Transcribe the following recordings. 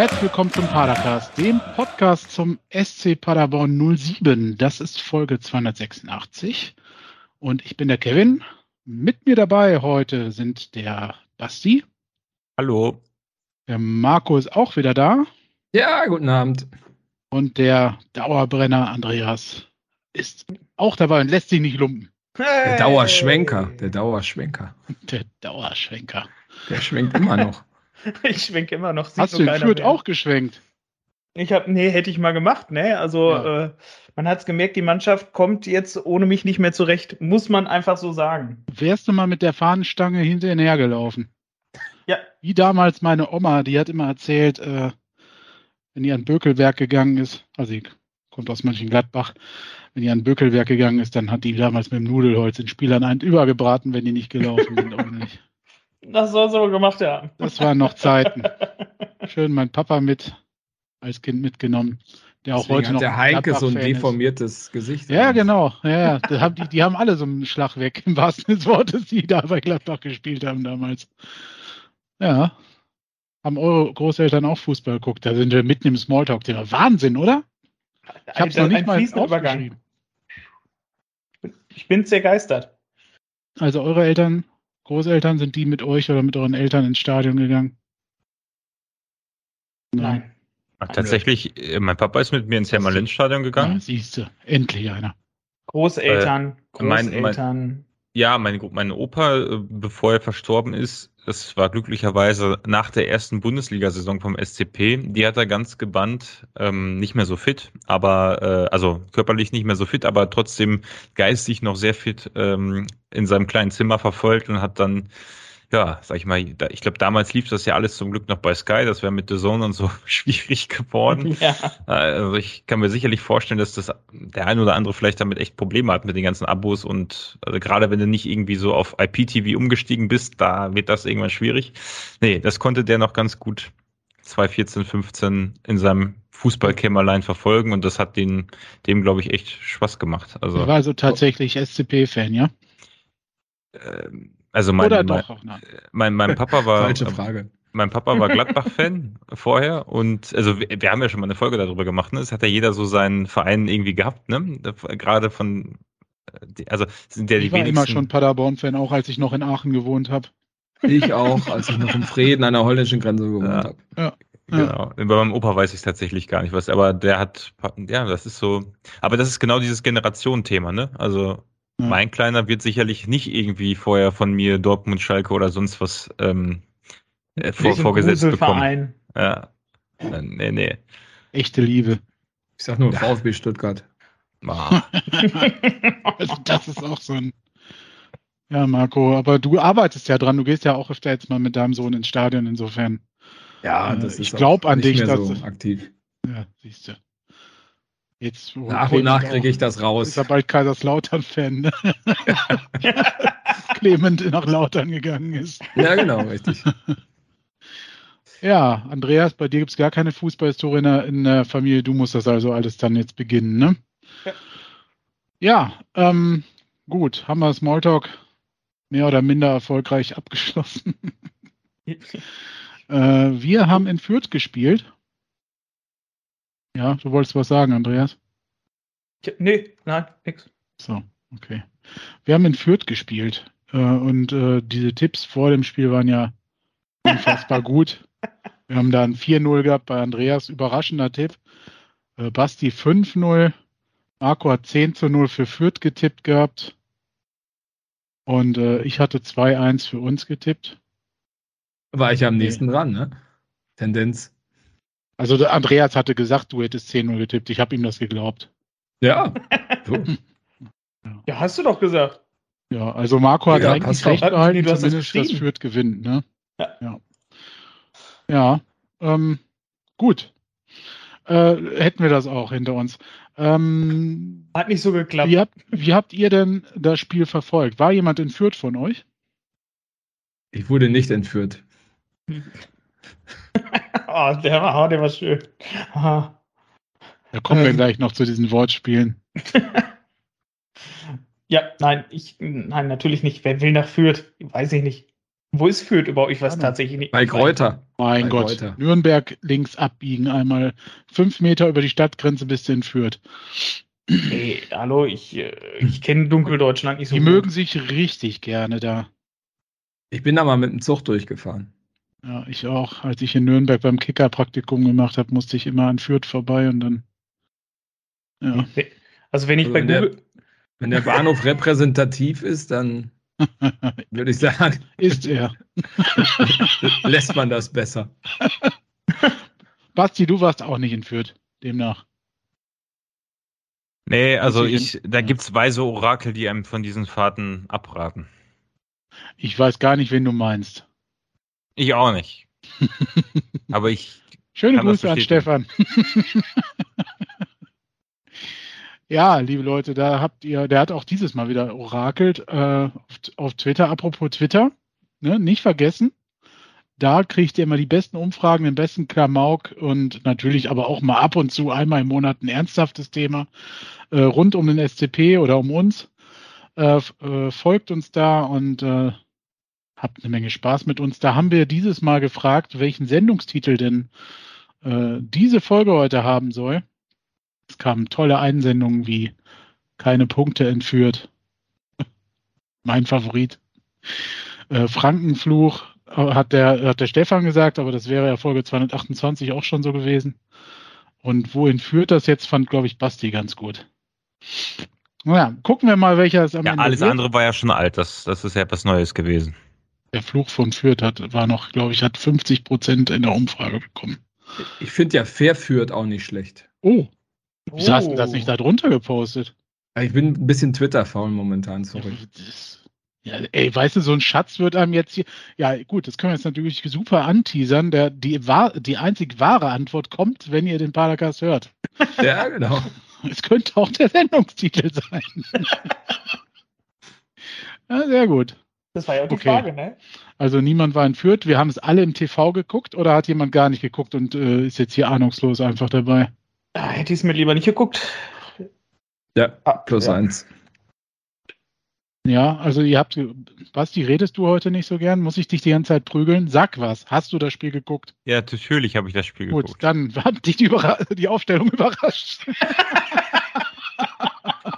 Herzlich willkommen zum Padercast, dem Podcast zum SC Paderborn 07. Das ist Folge 286 und ich bin der Kevin. Mit mir dabei heute sind der Basti. Hallo. Der Marco ist auch wieder da. Ja, guten Abend. Und der Dauerbrenner Andreas ist auch dabei und lässt sich nicht lumpen. Hey. Der Dauerschwenker, der Dauerschwenker. Der Dauerschwenker. Der schwenkt immer noch. ich schwenke immer noch. Hast du in Fürth auch geschwenkt? Ich habe, nee, hätte ich mal gemacht, ne? Also ja. äh, man hat es gemerkt, die Mannschaft kommt jetzt ohne mich nicht mehr zurecht, muss man einfach so sagen. Wärst du mal mit der Fahnenstange hinterher gelaufen? Ja. Wie damals meine Oma, die hat immer erzählt, äh, wenn die an Bökelberg gegangen ist, also sie kommt aus Mönchengladbach, wenn die an Bökelberg gegangen ist, dann hat die damals mit dem Nudelholz den Spielern einen übergebraten, wenn die nicht gelaufen sind. Das soll aber gemacht haben. Das waren noch Zeiten. Schön mein Papa mit als Kind mitgenommen. Der auch heute noch. Der Heinke so ein deformiertes ist. Gesicht. Ja, genau. Ja, ja. die, die haben alle so einen Schlag weg, im wahrsten des Wortes, die da bei Gladbach gespielt haben damals. Ja. Haben eure Großeltern auch Fußball geguckt? Da sind wir mitten im Smalltalk-Thema. Wahnsinn, oder? Ich habe es noch nicht mal Übergang. Ich bin sehr geistert. Also eure Eltern, Großeltern, sind die mit euch oder mit euren Eltern ins Stadion gegangen? Nein. Ach, tatsächlich, äh, mein Papa ist mit mir ins Hermann-Lenz-Stadion gegangen. Ja, siehst du, endlich einer. Großeltern, äh, Großeltern. Mein, mein, ja, mein, mein Opa, äh, bevor er verstorben ist, das war glücklicherweise nach der ersten Bundesliga-Saison vom SCP. Die hat er ganz gebannt, ähm, nicht mehr so fit, aber äh, also körperlich nicht mehr so fit, aber trotzdem geistig noch sehr fit ähm, in seinem kleinen Zimmer verfolgt und hat dann ja, sag ich mal, ich glaube, damals lief das ja alles zum Glück noch bei Sky, das wäre mit The Zone und so schwierig geworden. Ja. Also ich kann mir sicherlich vorstellen, dass das der ein oder andere vielleicht damit echt Probleme hat mit den ganzen Abos und also gerade wenn du nicht irgendwie so auf IPTV umgestiegen bist, da wird das irgendwann schwierig. Nee, das konnte der noch ganz gut 2014, 15 in seinem Fußballkämmerlein verfolgen und das hat den, dem, glaube ich, echt Spaß gemacht. Also, er war also tatsächlich SCP-Fan, ja? Ähm, also mein, Oder doch, mein, mein, mein Papa war. Falsche Frage. Mein Papa war Gladbach-Fan vorher und also wir, wir, haben ja schon mal eine Folge darüber gemacht, ne? Es hat ja jeder so seinen Verein irgendwie gehabt, ne? Gerade von also sind ja die ich war wenigsten. immer schon Paderborn-Fan, auch als ich noch in Aachen gewohnt habe. Ich auch, als ich noch im Frieden an der holländischen Grenze gewohnt ja. habe. Ja. Genau. Bei meinem Opa weiß ich es tatsächlich gar nicht was, aber der hat, ja, das ist so, aber das ist genau dieses Generationenthema, ne? Also ja. Mein Kleiner wird sicherlich nicht irgendwie vorher von mir Dortmund, Schalke oder sonst was ähm, äh, vor, vorgesetzt bekommen. Ja. Nee, nee. Echte Liebe. Ich sag nur ja. VfB Stuttgart. also das ist auch so ein. Ja, Marco, aber du arbeitest ja dran. Du gehst ja auch öfter jetzt mal mit deinem Sohn ins Stadion, insofern. Ja, das äh, ist ich glaube an dich. Mehr so aktiv. Ja, siehst du. Jetzt, nach und nach kriege ich das raus. Ist ja bald Kaiserslautern-Fan, ne? Clement nach Lautern gegangen ist. Ja, genau, richtig. Ja, Andreas, bei dir gibt es gar keine Fußballhistorie in der, in der Familie. Du musst das also alles dann jetzt beginnen, ne? Ja, ja ähm, gut, haben wir Smalltalk mehr oder minder erfolgreich abgeschlossen. äh, wir haben in Fürth gespielt ja, du wolltest was sagen, Andreas? nee, nein, nix. So, okay. Wir haben in Fürth gespielt äh, und äh, diese Tipps vor dem Spiel waren ja unfassbar gut. Wir haben da ein 4-0 gehabt bei Andreas, überraschender Tipp. Äh, Basti 5-0. Marco hat 10 zu 0 für Fürth getippt gehabt. Und äh, ich hatte 2-1 für uns getippt. War ich am nächsten nee. dran, ne? Tendenz. Also Andreas hatte gesagt, du hättest 10-0 getippt. Ich habe ihm das geglaubt. Ja. ja, hast du doch gesagt. Ja, also Marco hat ja, eigentlich recht behalten, nee, zumindest das, das führt gewinnt. Ne? Ja. Ja, ja ähm, gut. Äh, hätten wir das auch hinter uns. Ähm, hat nicht so geklappt. Wie habt, wie habt ihr denn das Spiel verfolgt? War jemand entführt von euch? Ich wurde nicht entführt. oh, der war, oh, der war schön. Oh. Da kommen wir ähm. gleich noch zu diesen Wortspielen. ja, nein, ich, nein, natürlich nicht. Wer will nach Fürth? Weiß ich nicht. Wo ist Fürth überhaupt? Ich weiß Ahnung. tatsächlich nicht. Bei Kräuter. Mein Bei Gott. Reuter. Nürnberg links abbiegen, einmal fünf Meter über die Stadtgrenze bis in Fürth. Ey, hallo, ich, äh, ich kenne Dunkeldeutschland nicht so Die gut. mögen sich richtig gerne da. Ich bin da mal mit dem Zug durchgefahren. Ja, ich auch. Als ich in Nürnberg beim Kicker-Praktikum gemacht habe, musste ich immer an Fürth vorbei und dann. Ja. Also wenn ich Also bei wenn der- Google, Wenn der Bahnhof repräsentativ ist, dann würde ich sagen, Ist er. lässt man das besser. Basti, du warst auch nicht in Fürth, demnach. Nee, also ich da gibt's weise Orakel, die einem von diesen Fahrten abraten. Ich weiß gar nicht, wen du meinst. Ich auch nicht. Aber ich, Schöne Grüße an. Stefan. ja, liebe Leute, da habt ihr, der hat auch dieses Mal wieder orakelt äh, auf, auf Twitter. Apropos Twitter, ne, nicht vergessen. Da kriegt ihr immer die besten Umfragen, den besten Klamauk und natürlich aber auch mal ab und zu einmal im Monat ein ernsthaftes Thema äh, rund um den SCP oder um uns. Äh, äh, folgt uns da und äh, habt eine Menge Spaß mit uns. Da haben wir dieses Mal gefragt, welchen Sendungstitel denn äh, diese Folge heute haben soll. Es kamen tolle Einsendungen wie keine Punkte entführt. mein Favorit. Äh, Frankenfluch äh, hat der, hat der Stefan gesagt, aber das wäre ja Folge 228 auch schon so gewesen. Und wohin führt das jetzt, fand, glaube ich, Basti ganz gut. Naja, gucken wir mal, welcher es am ja, Ende alles wird. andere war ja schon alt. Das, das ist ja etwas Neues gewesen. Der Fluch von Fürth hat, war noch, glaube ich, hat 50 Prozent in der Umfrage bekommen. Ich finde ja fair führt auch nicht schlecht. Oh, wieso hast du das Oh. nicht da drunter gepostet? Ich bin ein bisschen Twitter-faul momentan, sorry. Ja, ey, weißt du, so ein Schatz wird einem jetzt hier. Ja, gut, das können wir jetzt natürlich super anteasern. Der, die, wahr, die einzig wahre Antwort kommt, wenn ihr den Paracast hört. Ja, genau. Es könnte auch der Sendungstitel sein. ja, sehr gut. Das war ja auch die Okay. Frage, ne? Also niemand war entführt. Wir haben es alle im TV geguckt oder hat jemand gar nicht geguckt und äh, ist jetzt hier ahnungslos einfach dabei? Ah, hätte ich es mir lieber nicht geguckt. Ja, Ah, plus ja. eins. Ja, also ihr habt, Basti, redest du heute nicht so gern? Muss ich dich die ganze Zeit prügeln? Sag was. Hast du das Spiel geguckt? Ja, natürlich habe ich das Spiel Gut, geguckt. dann hat dich die, Überra die Aufstellung überrascht.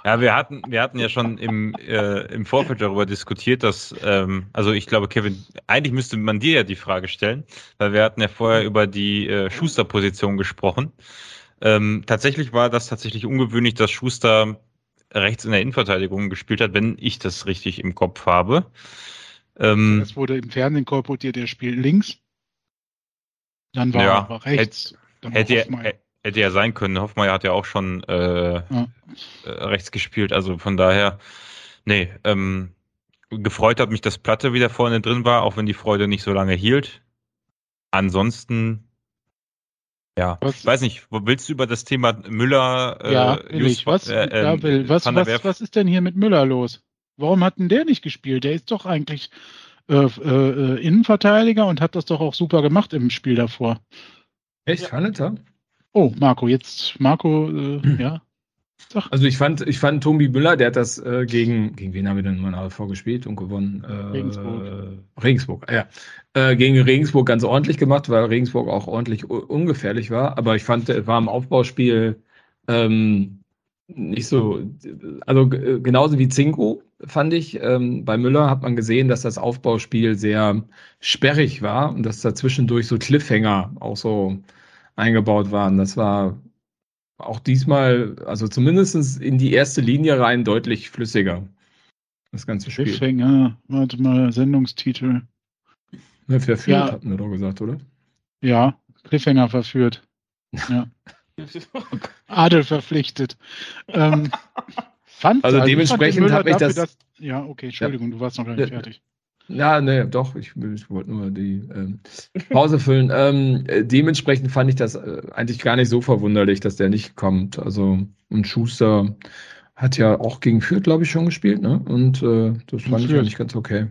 Ja, wir hatten, wir hatten ja schon im, äh, im Vorfeld darüber diskutiert, dass, ähm, also ich glaube, Kevin, eigentlich müsste man dir ja die Frage stellen, weil wir hatten ja vorher über die äh, Schuster-Position gesprochen. Ähm, tatsächlich war das tatsächlich ungewöhnlich, dass Schuster rechts in der Innenverteidigung gespielt hat, wenn ich das richtig im Kopf habe. Ähm, Das wurde im Fernsehen kolportiert, er spielt links. Dann war Ja, er aber rechts. Dann war hätte, er. Hätte ja sein können. Hoffmeier hat ja auch schon äh, Ja. äh, rechts gespielt. Also von daher, nee, ähm, gefreut hat mich, dass Platte wieder vorne drin war, auch wenn die Freude nicht so lange hielt. Ansonsten, ja, Was- ich weiß nicht, willst du über das Thema Müller, äh, ja, will Just- ich. Was, äh, ja, ähm, will. Was, was, was ist denn hier mit Müller los? Warum hat denn der nicht gespielt? Der ist doch eigentlich äh, äh, äh, Innenverteidiger und hat das doch auch super gemacht im Spiel davor. Echt, er? Oh, Marco, jetzt Marco, äh, ja. Sag. Also ich fand, ich fand Tombi Müller, der hat das äh, gegen, gegen wen haben wir denn mal vorgespielt und gewonnen? Äh, Regensburg. Regensburg, ah ja. Äh, gegen Regensburg ganz ordentlich gemacht, weil Regensburg auch ordentlich ungefährlich war. Aber ich fand, war im Aufbauspiel ähm, nicht so, also g- genauso wie Zinko fand ich. Ähm, bei Müller hat man gesehen, dass das Aufbauspiel sehr sperrig war und dass da zwischendurch so Cliffhanger auch so eingebaut waren. Das war auch diesmal, also zumindest in die erste Linie rein deutlich flüssiger. Das ganze Spiel. Cliffhanger, warte mal, Sendungstitel. Ne, verführt, Ja. hatten wir doch gesagt, oder? Ja, Cliffhanger verführt. Ja. Adel verpflichtet. Ähm, fand, Also ich dementsprechend fand den hab ich dafür, das- ja, okay, Entschuldigung, du warst noch gar nicht Ja. fertig. Ja, ne, doch, ich, ich wollte nur die ähm, Pause füllen. ähm, äh, dementsprechend fand ich das äh, eigentlich gar nicht so verwunderlich, dass der nicht kommt. Also, und Schuster hat ja auch gegen Fürth, glaube ich, schon gespielt, ne? Und äh, das Gegen fand ich eigentlich ganz okay.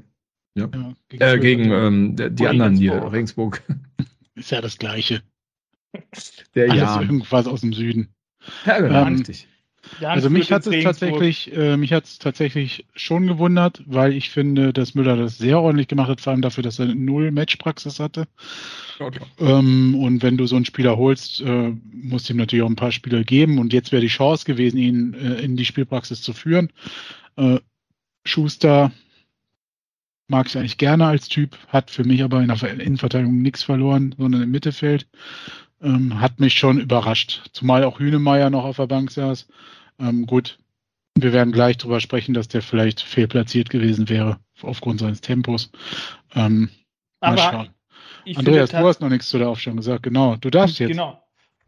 Ja, Äh, gegen Fürth. ähm, die, die anderen hier, Regensburg. Ist ja das Gleiche. Der Alles ja. irgendwas aus dem Süden. Ja, genau, Ähm, richtig. Also mich hat es tatsächlich, äh, mich hat es tatsächlich schon gewundert, weil ich finde, dass Müller das sehr ordentlich gemacht hat, vor allem dafür, dass er null Matchpraxis hatte. Okay. Ähm, und wenn du so einen Spieler holst, äh, musst du ihm natürlich auch ein paar Spiele geben. Und jetzt wäre die Chance gewesen, ihn äh, in die Spielpraxis zu führen. Äh, Schuster mag ich eigentlich gerne als Typ, hat für mich aber in der Innenverteidigung nichts verloren, sondern im Mittelfeld. Ähm, hat mich schon überrascht. Zumal auch Hünemeyer noch auf der Bank saß. Ähm, gut, wir werden gleich darüber sprechen, dass der vielleicht fehlplatziert gewesen wäre aufgrund seines Tempos. Ähm, aber Andreas, du hast noch nichts zu der Aufstellung gesagt. Genau, du darfst jetzt. Genau.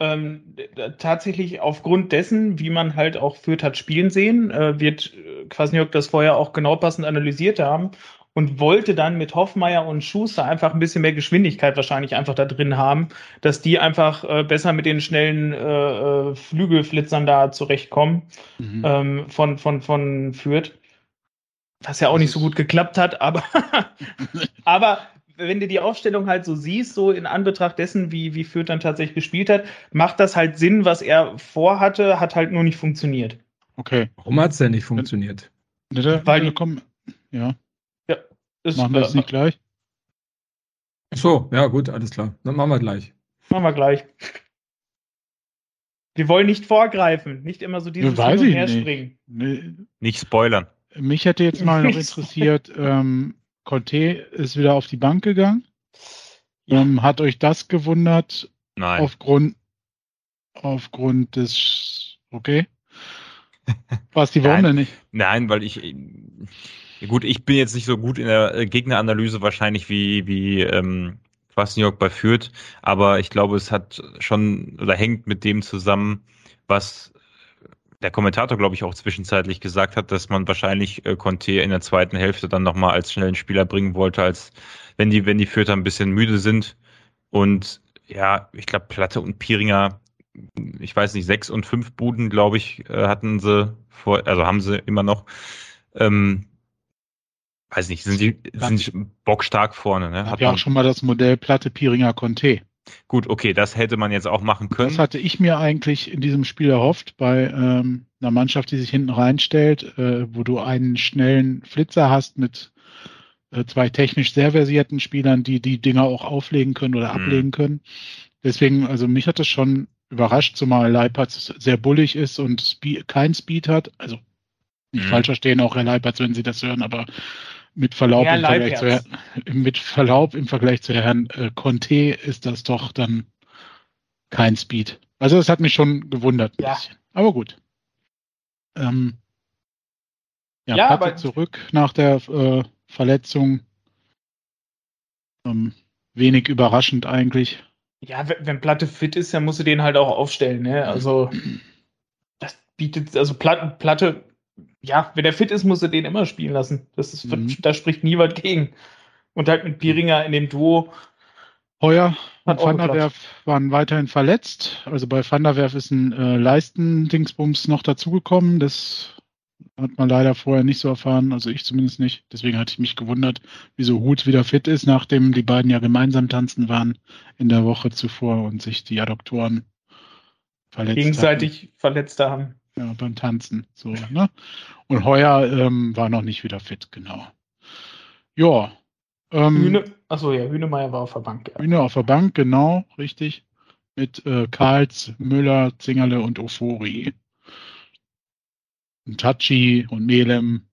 Ähm, tatsächlich aufgrund dessen, wie man halt auch Fürth hat spielen sehen, äh, wird äh, Kwasniok das vorher auch genau passend analysiert haben und wollte dann mit Hoffmeier und Schuster einfach ein bisschen mehr Geschwindigkeit wahrscheinlich einfach da drin haben, dass die einfach äh, besser mit den schnellen äh, äh Flügelflitzern da zurechtkommen mhm. ähm, von, von, von Fürth. Was ja auch nicht so gut geklappt hat, aber, aber wenn du die Aufstellung halt so siehst, so in Anbetracht dessen, wie, wie Fürth dann tatsächlich gespielt hat, macht das halt Sinn, was er vorhatte, hat halt nur nicht funktioniert. Okay. Warum hat es denn nicht funktioniert? Weil die, kommen, ja. Ist, machen wir das nicht gleich? so, ja gut, alles klar. Dann machen wir gleich. Machen wir gleich. Wir wollen nicht vorgreifen, nicht immer so dieses Weiß Hin und Her springen. Nee. Nicht spoilern. Mich hätte jetzt mal noch interessiert, ähm, Conte ist wieder auf die Bank gegangen. Ja. Ähm, hat euch das gewundert? Nein. Aufgrund, aufgrund des, okay. Was, die warum denn nicht? Nein, weil ich, Gut, ich bin jetzt nicht so gut in der äh, Gegneranalyse wahrscheinlich wie, wie ähm, Kwasniok bei Fürth, aber ich glaube, es hat schon oder hängt mit dem zusammen, was der Kommentator, glaube ich, auch zwischenzeitlich gesagt hat, dass man wahrscheinlich äh, Conte in der zweiten Hälfte dann nochmal als schnellen Spieler bringen wollte, als wenn die, wenn die Fürther ein bisschen müde sind. Und ja, ich glaube, Platte und Piringer, ich weiß nicht, sechs und fünf Buden, glaube ich, äh, hatten sie vor, also haben sie immer noch. Ähm, weiß nicht, sind sie sind bockstark vorne. Ne? Hat ja auch schon mal das Modell Platte Piringer Conte. Gut, okay, das hätte man jetzt auch machen können. Das hatte ich mir eigentlich in diesem Spiel erhofft, bei ähm, einer Mannschaft, die sich hinten reinstellt, äh, wo du einen schnellen Flitzer hast mit äh, zwei technisch sehr versierten Spielern, die die Dinger auch auflegen können oder mhm. ablegen können. Deswegen, also mich hat das schon überrascht, zumal Leipertz sehr bullig ist und Spe kein Speed hat. Also nicht mhm. falsch verstehen, auch Herr Leipertz, wenn Sie das hören, aber mit Verlaub, im Vergleich, zu, mit Verlaub im Vergleich zu Herrn äh, Conte ist das doch dann kein Speed. Also das hat mich schon gewundert ein ja. bisschen. Aber gut. Ähm, ja, ja aber zurück nach der äh, Verletzung. Ähm, wenig überraschend eigentlich. Ja, wenn Platte fit ist, dann musst du den halt auch aufstellen. Ne? Also das bietet, also Platte, Platte ja, wenn er fit ist, muss er den immer spielen lassen. Das ist, mhm. Da spricht niemand gegen. Und halt mit Piringer in dem Duo. Heuer und Van der Werf waren weiterhin verletzt. Also bei Van der Werf ist ein äh, Leistendingsbums noch dazugekommen. Das hat man leider vorher nicht so erfahren, also ich zumindest nicht. Deswegen hatte ich mich gewundert, wieso Hut wieder fit ist, nachdem die beiden ja gemeinsam tanzen waren in der Woche zuvor und sich die Adduktoren verletzt gegenseitig hatten. verletzt haben. Ja, beim Tanzen. So, ne? Und Heuer ähm, war noch nicht wieder fit, genau. Ja. Ähm, Hühne, achso, ja, Hühnemeier war auf der Bank. Ja. Hühne auf der Bank, genau, richtig. Mit äh, Karls, Müller, Zingerle und Ofori. Und Tachi und Melem,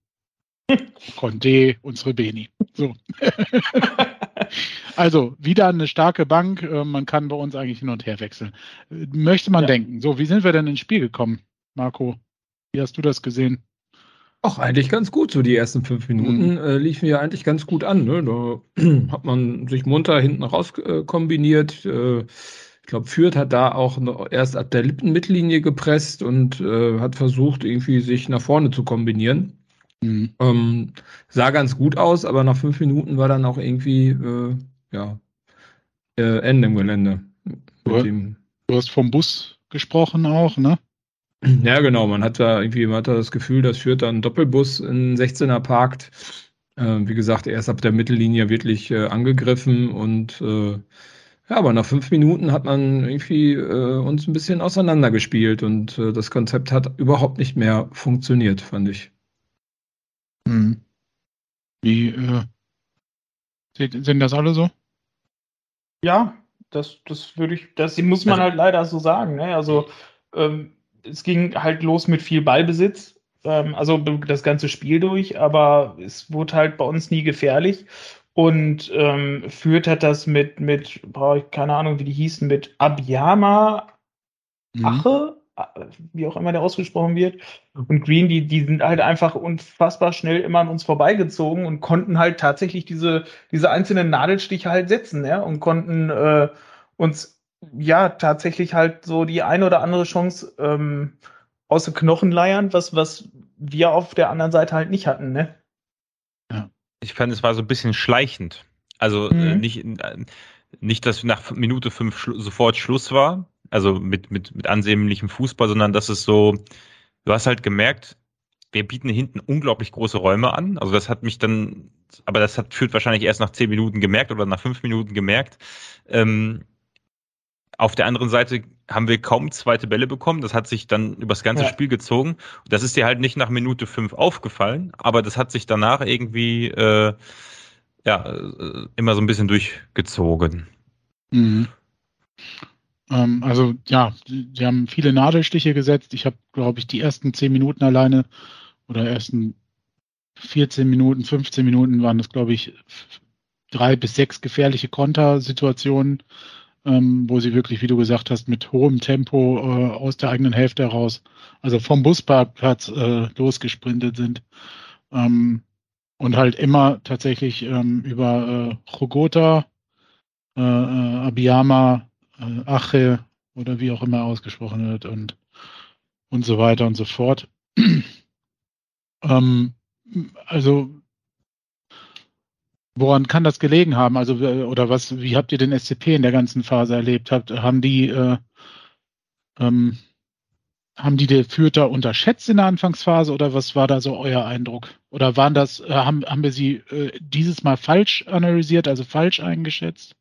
Conde und Srebeni. So. also, wieder eine starke Bank. Äh, man kann bei uns eigentlich hin und her wechseln. Möchte man ja. denken. So, wie sind wir denn ins Spiel gekommen? Marco, wie hast du das gesehen? Ach, eigentlich ganz gut. So die ersten fünf Minuten mhm. äh, liefen ja eigentlich ganz gut an. Ne? Da hat man sich munter hinten raus äh, kombiniert. Äh, ich glaube, Fürth hat da auch erst ab der Mittellinie gepresst und äh, hat versucht, irgendwie sich nach vorne zu kombinieren. Mhm. Ähm, sah ganz gut aus, aber nach fünf Minuten war dann auch irgendwie äh, ja, äh, Ende im Gelände. Du, du hast vom Bus gesprochen auch, ne? Ja, genau. Man hat da irgendwie, man hat da das Gefühl, dass führt dann Doppelbus in 16er parkt. Äh, wie gesagt, erst ab der Mittellinie wirklich äh, angegriffen und äh, Ja, aber nach fünf Minuten hat man irgendwie äh, uns ein bisschen auseinandergespielt und äh, das Konzept hat überhaupt nicht mehr funktioniert, fand ich. Hm. Wie äh, sehen das alle so? Ja, das, das würde ich, das muss man Also- halt leider so sagen. Ne? Also ähm, es ging halt los mit viel Ballbesitz, ähm, also das ganze Spiel durch, aber es wurde halt bei uns nie gefährlich. Und ähm, Fürth hat das mit, mit, brauche ich keine Ahnung, wie die hießen, mit Abiyama Mhm. Ache, wie auch immer der ausgesprochen wird. Und Green, die, die sind halt einfach unfassbar schnell immer an uns vorbeigezogen und konnten halt tatsächlich diese, diese einzelnen Nadelstiche halt setzen, ja, und konnten äh, uns ja tatsächlich halt so die eine oder andere Chance ähm, aus den Knochen leiern, was, was wir auf der anderen Seite halt nicht hatten, ne? Ich fand, es war so ein bisschen schleichend. Also äh, Mhm. nicht, äh, nicht, dass nach Minute fünf schlu sofort Schluss war, also mit, mit, mit ansehnlichem Fußball, sondern dass es so, du hast halt gemerkt, wir bieten hinten unglaublich große Räume an. Also das hat mich dann, aber das hat führt wahrscheinlich erst nach zehn Minuten gemerkt oder nach fünf Minuten gemerkt. Ähm, auf der anderen Seite haben wir kaum zweite Bälle bekommen. Das hat sich dann übers ganze Ja. Spiel gezogen. Das ist dir halt nicht nach Minute fünf aufgefallen, aber das hat sich danach irgendwie äh, ja äh, immer so ein bisschen durchgezogen. Mhm. Ähm, also ja, die haben viele Nadelstiche gesetzt. Ich habe, glaube ich, die ersten 10 Minuten alleine oder ersten 14 Minuten, 15 Minuten waren das, glaube ich, drei bis sechs gefährliche Kontersituationen, ähm, wo sie wirklich, wie du gesagt hast, mit hohem Tempo äh, aus der eigenen Hälfte heraus, also vom Busparkplatz äh, losgesprintet sind. Ähm, und halt immer tatsächlich ähm, über äh, Chogota, äh, äh, Abiyama, äh, Ache oder wie auch immer ausgesprochen wird und, und so weiter und so fort. ähm, also woran kann das gelegen haben? Also äh, oder was? Wie habt ihr den SCP in der ganzen Phase erlebt? Habt, haben die äh, ähm, haben die die Fürther unterschätzt in der Anfangsphase oder was war da so euer Eindruck? Oder waren das, äh, haben, haben wir sie äh, dieses Mal falsch analysiert, also falsch eingeschätzt?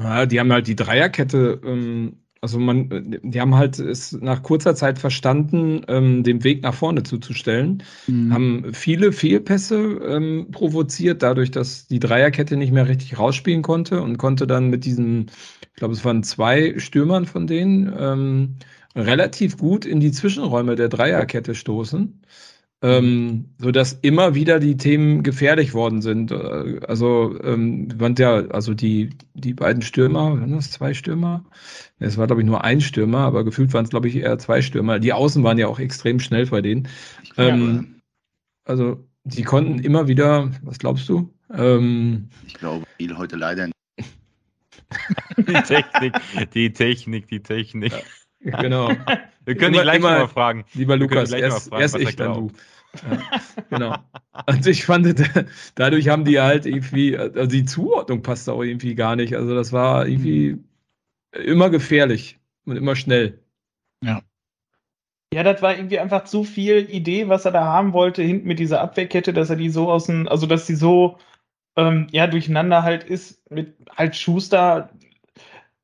Ja, die haben halt die Dreierkette, ähm, also man, die haben halt es nach kurzer Zeit verstanden, ähm, den Weg nach vorne zuzustellen, Hm. haben viele Fehlpässe ähm, provoziert, dadurch, dass die Dreierkette nicht mehr richtig rausspielen konnte und konnte dann mit diesen, ich glaube, es waren zwei Stürmern von denen, ähm, relativ gut in die Zwischenräume der Dreierkette stoßen. Ähm, so dass immer wieder die Themen gefährlich worden sind. Äh, Also, ähm, waren ja, also die, die beiden Stürmer, waren das zwei Stürmer? Es war, glaube ich, nur ein Stürmer, aber gefühlt waren es, glaube ich, eher zwei Stürmer. Die Außen waren ja auch extrem schnell bei denen. Ähm, also, die konnten immer wieder, was glaubst du? Ähm, Ich glaube, viel heute leider nicht. Die Technik, die Technik, die Technik. genau. Wir können Immer- ihn gleich immer- mal fragen. Lieber Lukas, erst, fragen, erst er ich, dann du. Ja, genau. Und ich fand, dadurch haben die halt irgendwie, also die Zuordnung passte auch irgendwie gar nicht. Also das war irgendwie immer gefährlich und immer schnell. Ja, das war irgendwie einfach zu viel Idee, was er da haben wollte, hinten mit dieser Abwehrkette, dass er die so aus dem, also dass die so ähm, ja durcheinander halt ist mit halt Schuster.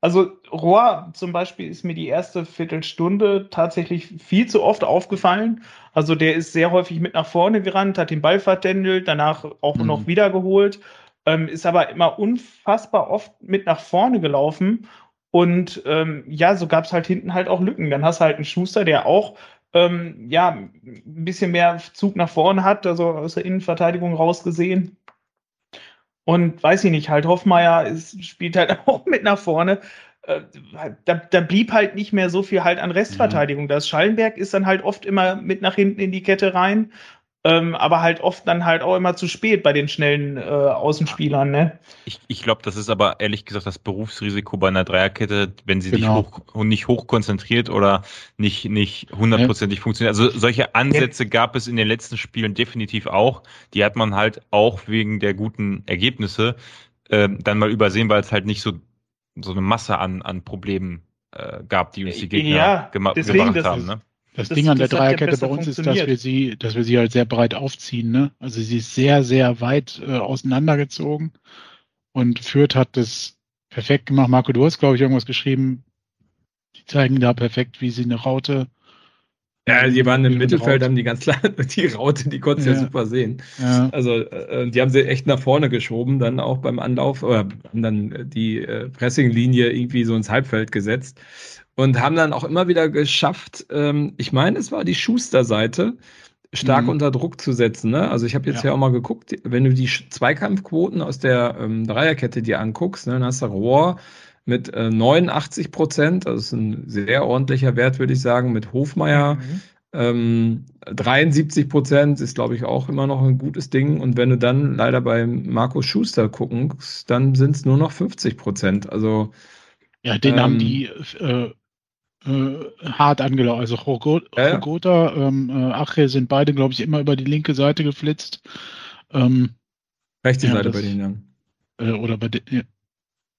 Also Rohr zum Beispiel ist mir die erste Viertelstunde tatsächlich viel zu oft aufgefallen. Also der ist sehr häufig mit nach vorne gerannt, hat den Ball vertändelt, danach auch Mhm. noch wiedergeholt, ähm, ist aber immer unfassbar oft mit nach vorne gelaufen. Und ähm, ja, so gab es halt hinten halt auch Lücken. Dann hast du halt einen Schuster, der auch ähm, ja ein bisschen mehr Zug nach vorne hat, also aus der Innenverteidigung rausgesehen. Und weiß ich nicht, halt Hoffmeier ist, spielt halt auch mit nach vorne. Äh, Da, da blieb halt nicht mehr so viel halt an Restverteidigung. Das Schallenberg ist dann halt oft immer mit nach hinten in die Kette rein, ähm, aber halt oft dann halt auch immer zu spät bei den schnellen äh, Außenspielern, ne? Ich, ich glaube, das ist aber ehrlich gesagt das Berufsrisiko bei einer Dreierkette, wenn sie Genau. nicht hoch nicht hoch konzentriert oder nicht nicht hundertprozentig funktioniert. Also solche Ansätze gab es in den letzten Spielen definitiv auch. Die hat man halt auch wegen der guten Ergebnisse ähm, dann mal übersehen, weil es halt nicht so so eine Masse an an Problemen äh, gab, die uns die Gegner Ja, gema deswegen, gebracht das haben. ist- Ne? Das, Das- Ding an der Dreierkette bei uns ist, dass wir sie, dass wir sie halt sehr breit aufziehen, ne? Also sie ist sehr, sehr weit äh, auseinandergezogen und Fürth hat das perfekt gemacht. Marco, du hast, glaube ich, irgendwas geschrieben. Die zeigen da perfekt, wie sie eine Raute. Ja, die waren im Mittelfeld, Raute- haben die ganz klar, die Raute, die konntest du ja. Ja. super sehen. Ja, Also, äh, die haben sie echt nach vorne geschoben, dann auch beim Anlauf, oder haben dann die äh, Pressinglinie irgendwie so ins Halbfeld gesetzt und haben dann auch immer wieder geschafft, ähm, ich meine, es war die Schuster-Seite, stark Mhm. unter Druck zu setzen. Ne? Also, ich habe jetzt Ja. ja. auch mal geguckt, wenn du die Zweikampfquoten aus der ähm, Dreierkette dir anguckst, ne, dann hast du Rohr mit äh, 89 Prozent, das ist ein sehr ordentlicher Wert, würde ich sagen, mit Hofmeier. Mhm. Ähm, 73 Prozent ist, glaube ich, auch immer noch ein gutes Ding. Und wenn du dann leider bei Marco Schuster guckst, dann sind es nur noch 50 Prozent. Also, ja den Ähm, haben die äh, hart angelaufen. Also Rogo- Ja, ja. Rogota, ähm, äh, Ache sind beide, glaube ich, immer über die linke Seite geflitzt. Ähm, rechte Ja, Seite das- bei denen, ja. äh, oder bei de,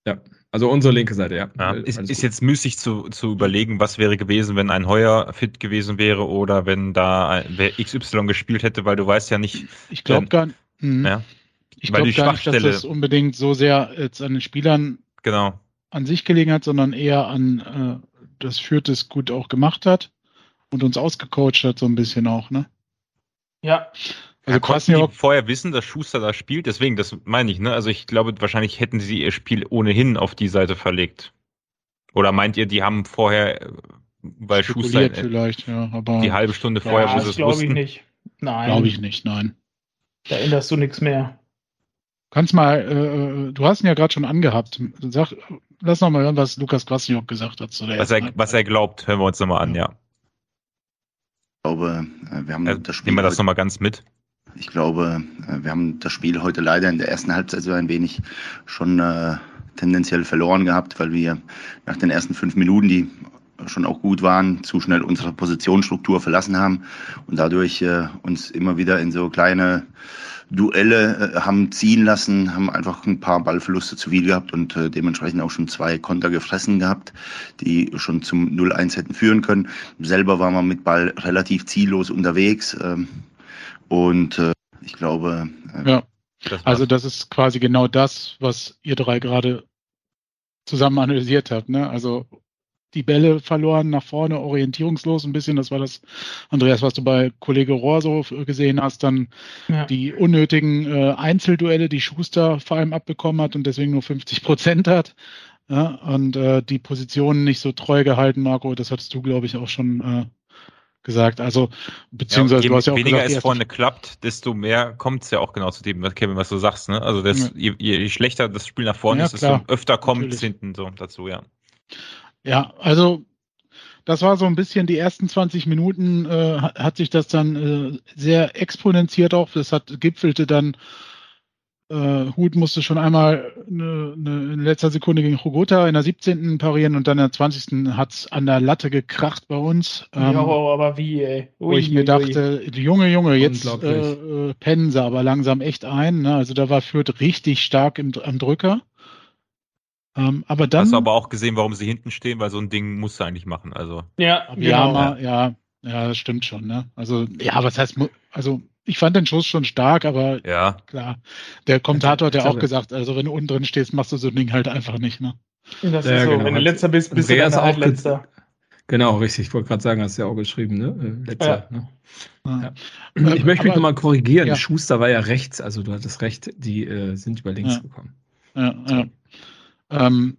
ja. Also unsere linke Seite, ja. Ja, Äh, ist, ist jetzt müßig zu, zu überlegen, was wäre gewesen, wenn ein Heuer fit gewesen wäre oder wenn da ein, wer XY gespielt hätte, weil du weißt ja nicht, Ich glaube Ähm, gar nicht. Mhm. ja, Ich die gar nicht, dass Schwachstelle- das unbedingt so sehr jetzt an den Spielern genau. an sich gelegen hat, sondern eher an äh, das Fürth es gut auch gemacht hat und uns ausgecoacht hat, so ein bisschen auch, ne? Ja, Also ja, konnten die vorher wissen, dass Schuster da spielt, deswegen, das meine ich, ne? Also ich glaube, wahrscheinlich hätten sie ihr Spiel ohnehin auf die Seite verlegt. Oder meint ihr, die haben vorher, äh, weil Schuster äh, vielleicht, ja, aber die halbe Stunde vorher, ja wo sie das es glaube ich nicht. Nein, glaube ich nicht, nein. da änderst du nichts mehr. Kannst mal, äh, du hast ihn ja gerade schon angehabt. Sag, lass noch mal hören, was Lukas Kwasniok gesagt hat zu der Was er, was er glaubt, hören wir uns nochmal an, ja. Ich glaube, äh, wir haben Also, das Spiel nehmen wir das heute, nochmal ganz mit. ich glaube, äh, wir haben das Spiel heute leider in der ersten Halbzeit so ein wenig schon äh, tendenziell verloren gehabt, weil wir nach den ersten fünf Minuten, die schon auch gut waren, zu schnell unsere Positionsstruktur verlassen haben und dadurch äh, uns immer wieder in so kleine Duelle äh, haben ziehen lassen, haben einfach ein paar Ballverluste zu viel gehabt und äh, dementsprechend auch schon zwei Konter gefressen gehabt, die schon zum 0-1 hätten führen können. Selber waren wir mit Ball relativ ziellos unterwegs ähm, und äh, ich glaube, äh, Ja, Das also das ist quasi genau das, was ihr drei gerade zusammen analysiert habt, ne? Also die Bälle verloren, nach vorne, orientierungslos ein bisschen. Das war das, Andreas, was du bei Kollege Rohr so gesehen hast. Dann Ja. die unnötigen äh, Einzelduelle, die Schuster vor allem abbekommen hat und deswegen nur 50 Prozent hat. Ja, und äh, die Positionen nicht so treu gehalten, Marco. Das hattest du, glaube ich, auch schon äh, gesagt. Also, Ja, beziehungsweise je du hast ja auch weniger gesagt, es vorne klappt, desto mehr kommt es ja auch genau zu dem, was Kevin, was du sagst. Ne? Also das, je, je schlechter das Spiel nach vorne Ja, ist, desto klar. öfter kommt es hinten so dazu, ja. Ja, also das war so ein bisschen die ersten 20 Minuten, äh, hat, sich das dann äh, sehr exponentiert auch. Das hat gipfelte dann, äh, Hut musste schon einmal eine, eine in letzter Sekunde gegen Rogota in der 17. parieren und dann in der 20. hat's an der Latte gekracht bei uns. Ähm, ja, aber wie, ey. wo ich Ui, mir ui, dachte, Junge, Junge, jetzt äh, äh, pennen sie aber langsam echt ein. Ne? Also da war Fürth richtig stark im, am Drücker. Ähm, aber dann Hast du aber auch gesehen, warum sie hinten stehen, weil so ein Ding musst du eigentlich machen. Also Ja, Ja, genau. mal, ja, ja, das stimmt schon, ne? Also, ja, was heißt, also ich fand den Schuss schon stark, aber ja, klar, der Kommentator hat ja auch gesagt, also wenn du unten drin stehst, machst du so ein Ding halt einfach nicht, ne? Das Ja, ist so, genau. wenn du letzter bist, bist Andreas du auch letzter. Genau, richtig. Ich wollte gerade sagen, hast du ja auch geschrieben, ne? Äh, Letzter. Ne? Ja. Ich möchte mich nochmal korrigieren. ja. Schuster war ja rechts, also du hattest recht, die äh, sind über links Ja. gekommen. Ja, ja. Ähm,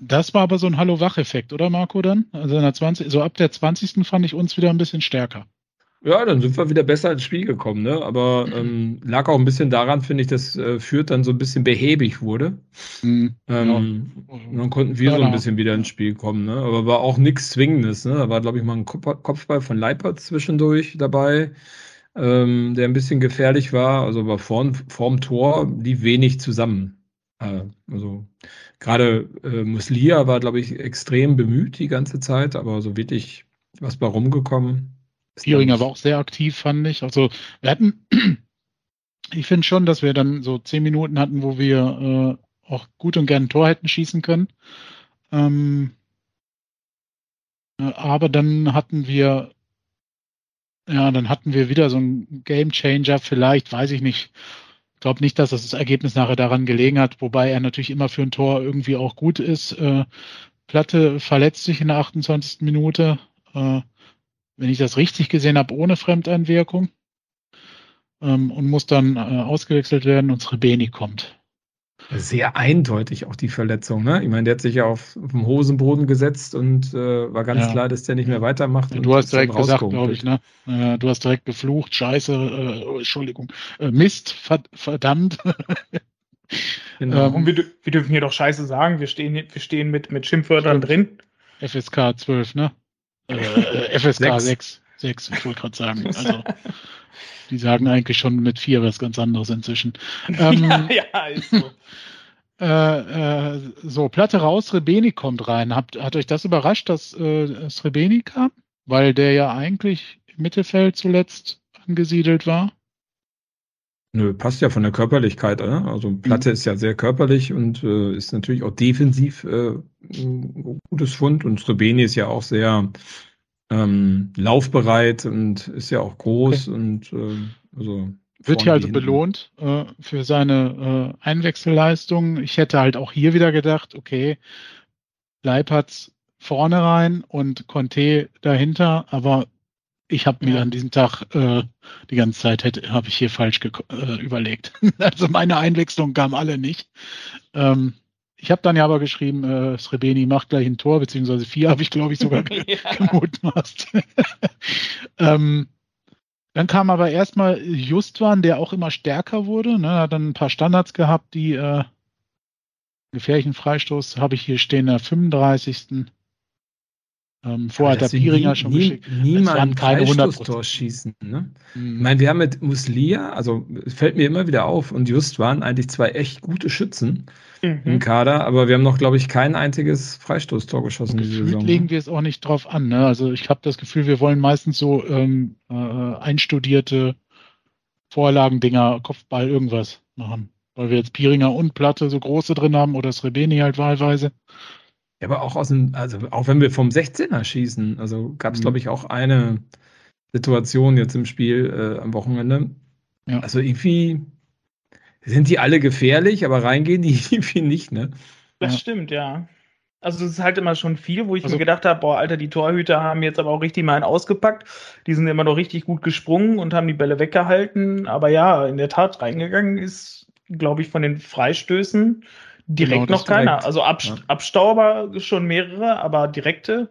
das war aber so ein Hallo-Wach-Effekt, oder Marco dann? Also in der 20, so ab der 20. fand ich uns wieder ein bisschen stärker. Ja, dann sind wir wieder besser ins Spiel gekommen, ne? Aber ähm, lag auch ein bisschen daran, finde ich, dass äh, Fürth dann so ein bisschen behäbig wurde. Mhm. Ähm, Und dann konnten wir Ja, so ein bisschen wieder ins Spiel kommen, ne? Aber war auch nichts Zwingendes, ne? Da war, glaube ich, mal ein Kopf- Kopfball von Leipert zwischendurch dabei, ähm, der ein bisschen gefährlich war. Also aber vorm, vorm Tor lief wenig zusammen. Äh, also gerade äh, Muslia war, glaube ich, extrem bemüht die ganze Zeit, aber so wirklich was bei rumgekommen. nicht. war auch sehr aktiv, fand ich. Also wir hatten, ich finde schon, dass wir dann so zehn Minuten hatten, wo wir äh, auch gut und gern ein Tor hätten schießen können. Ähm, äh, aber dann hatten wir, ja, dann hatten wir wieder so einen Game Changer, vielleicht, weiß ich nicht, glaube nicht, dass das Ergebnis nachher daran gelegen hat, wobei er natürlich immer für ein Tor irgendwie auch gut ist. Äh, Platte verletzt sich in der 28. Minute, äh, wenn ich das richtig gesehen habe, ohne Fremdeinwirkung ähm, und muss dann äh, ausgewechselt werden und Srebeni kommt. Sehr eindeutig auch die Verletzung, ne? Ich meine, der hat sich ja auf, auf den Hosenboden gesetzt und äh, war ganz Ja. klar, dass der nicht mehr weitermacht. Ja, und du hast direkt gesagt, glaube ich, ne? Äh, du hast direkt geflucht, Scheiße, äh, Entschuldigung, äh, Mist, verd verdammt. Genau. Ähm, Und wir, wir dürfen hier doch Scheiße sagen. Wir stehen, wir stehen mit, mit Schimpfwörtern drin. FSK 12, ne? Äh, FSK Sechs. 6. 6, ich wollte gerade sagen. Also, die sagen eigentlich schon mit 4 was ganz anderes inzwischen. Ähm, ja, ja, ist so. äh, äh, so, Platte raus, Rebeni kommt rein. Habt, hat euch das überrascht, dass äh, Srebeni kam? Weil der ja eigentlich im Mittelfeld zuletzt angesiedelt war. Nö, passt ja von der Körperlichkeit, oder? Also Platte ist ja sehr körperlich und äh, ist natürlich auch defensiv äh, ein gutes Fund und Srebeni ist ja auch sehr ähm, laufbereit und ist ja auch groß und äh, also Wird hier also hinten. belohnt äh, für seine äh, Einwechselleistung. Ich hätte halt auch hier wieder gedacht, okay, Leipertz vorne rein und Conte dahinter, aber ich habe mir Ja. an diesem Tag äh, die ganze Zeit hätte habe ich hier falsch äh, überlegt. also meine Einwechslung kam alle nicht. Ähm, ich habe dann ja aber geschrieben, äh, Srebeni macht gleich ein Tor, beziehungsweise vier habe ich glaube ich sogar ja. gemutmaßt. ähm, dann kam aber erstmal Justwan, der auch immer stärker wurde. Ne, hat dann ein paar Standards gehabt, die äh, gefährlichen Freistoß habe ich hier stehen, der 35. Ähm, vorher hat der Piringer nie- schon nie, geschickt. Es Niemand keine 100%. Freistoßtor schießen. Ne? Ich Mhm. meine, wir haben mit Muslia, also es fällt mir immer wieder auf, und Just waren eigentlich zwei echt gute Schützen im Mhm. Kader, aber wir haben noch, glaube ich, kein einziges Freistoßtor geschossen diese Saison. legen ne? wir es auch nicht drauf an. Ne? Also ich habe das Gefühl, wir wollen meistens so ähm, äh, einstudierte Vorlagendinger, Kopfball, irgendwas machen. Weil wir jetzt Piringer und Platte so große drin haben oder Srebeni halt wahlweise. Ja, aber auch aus dem, also auch wenn wir vom 16er schießen, also gab es, Mhm. glaube ich, auch eine Situation jetzt im Spiel äh, am Wochenende. Ja. Also irgendwie sind die alle gefährlich, aber reingehen die irgendwie nicht, ne? Das Ja. stimmt, ja. Also es ist halt immer schon viel, wo ich Also- mir gedacht habe, boah, Alter, die Torhüter haben jetzt aber auch richtig mal einen ausgepackt. Die sind immer noch richtig gut gesprungen und haben die Bälle weggehalten. Aber ja, in der Tat reingegangen ist, glaube ich, von den Freistößen direkt Genau, noch keiner. direkt. Also Abst Ja. Abstauber schon mehrere, aber direkte.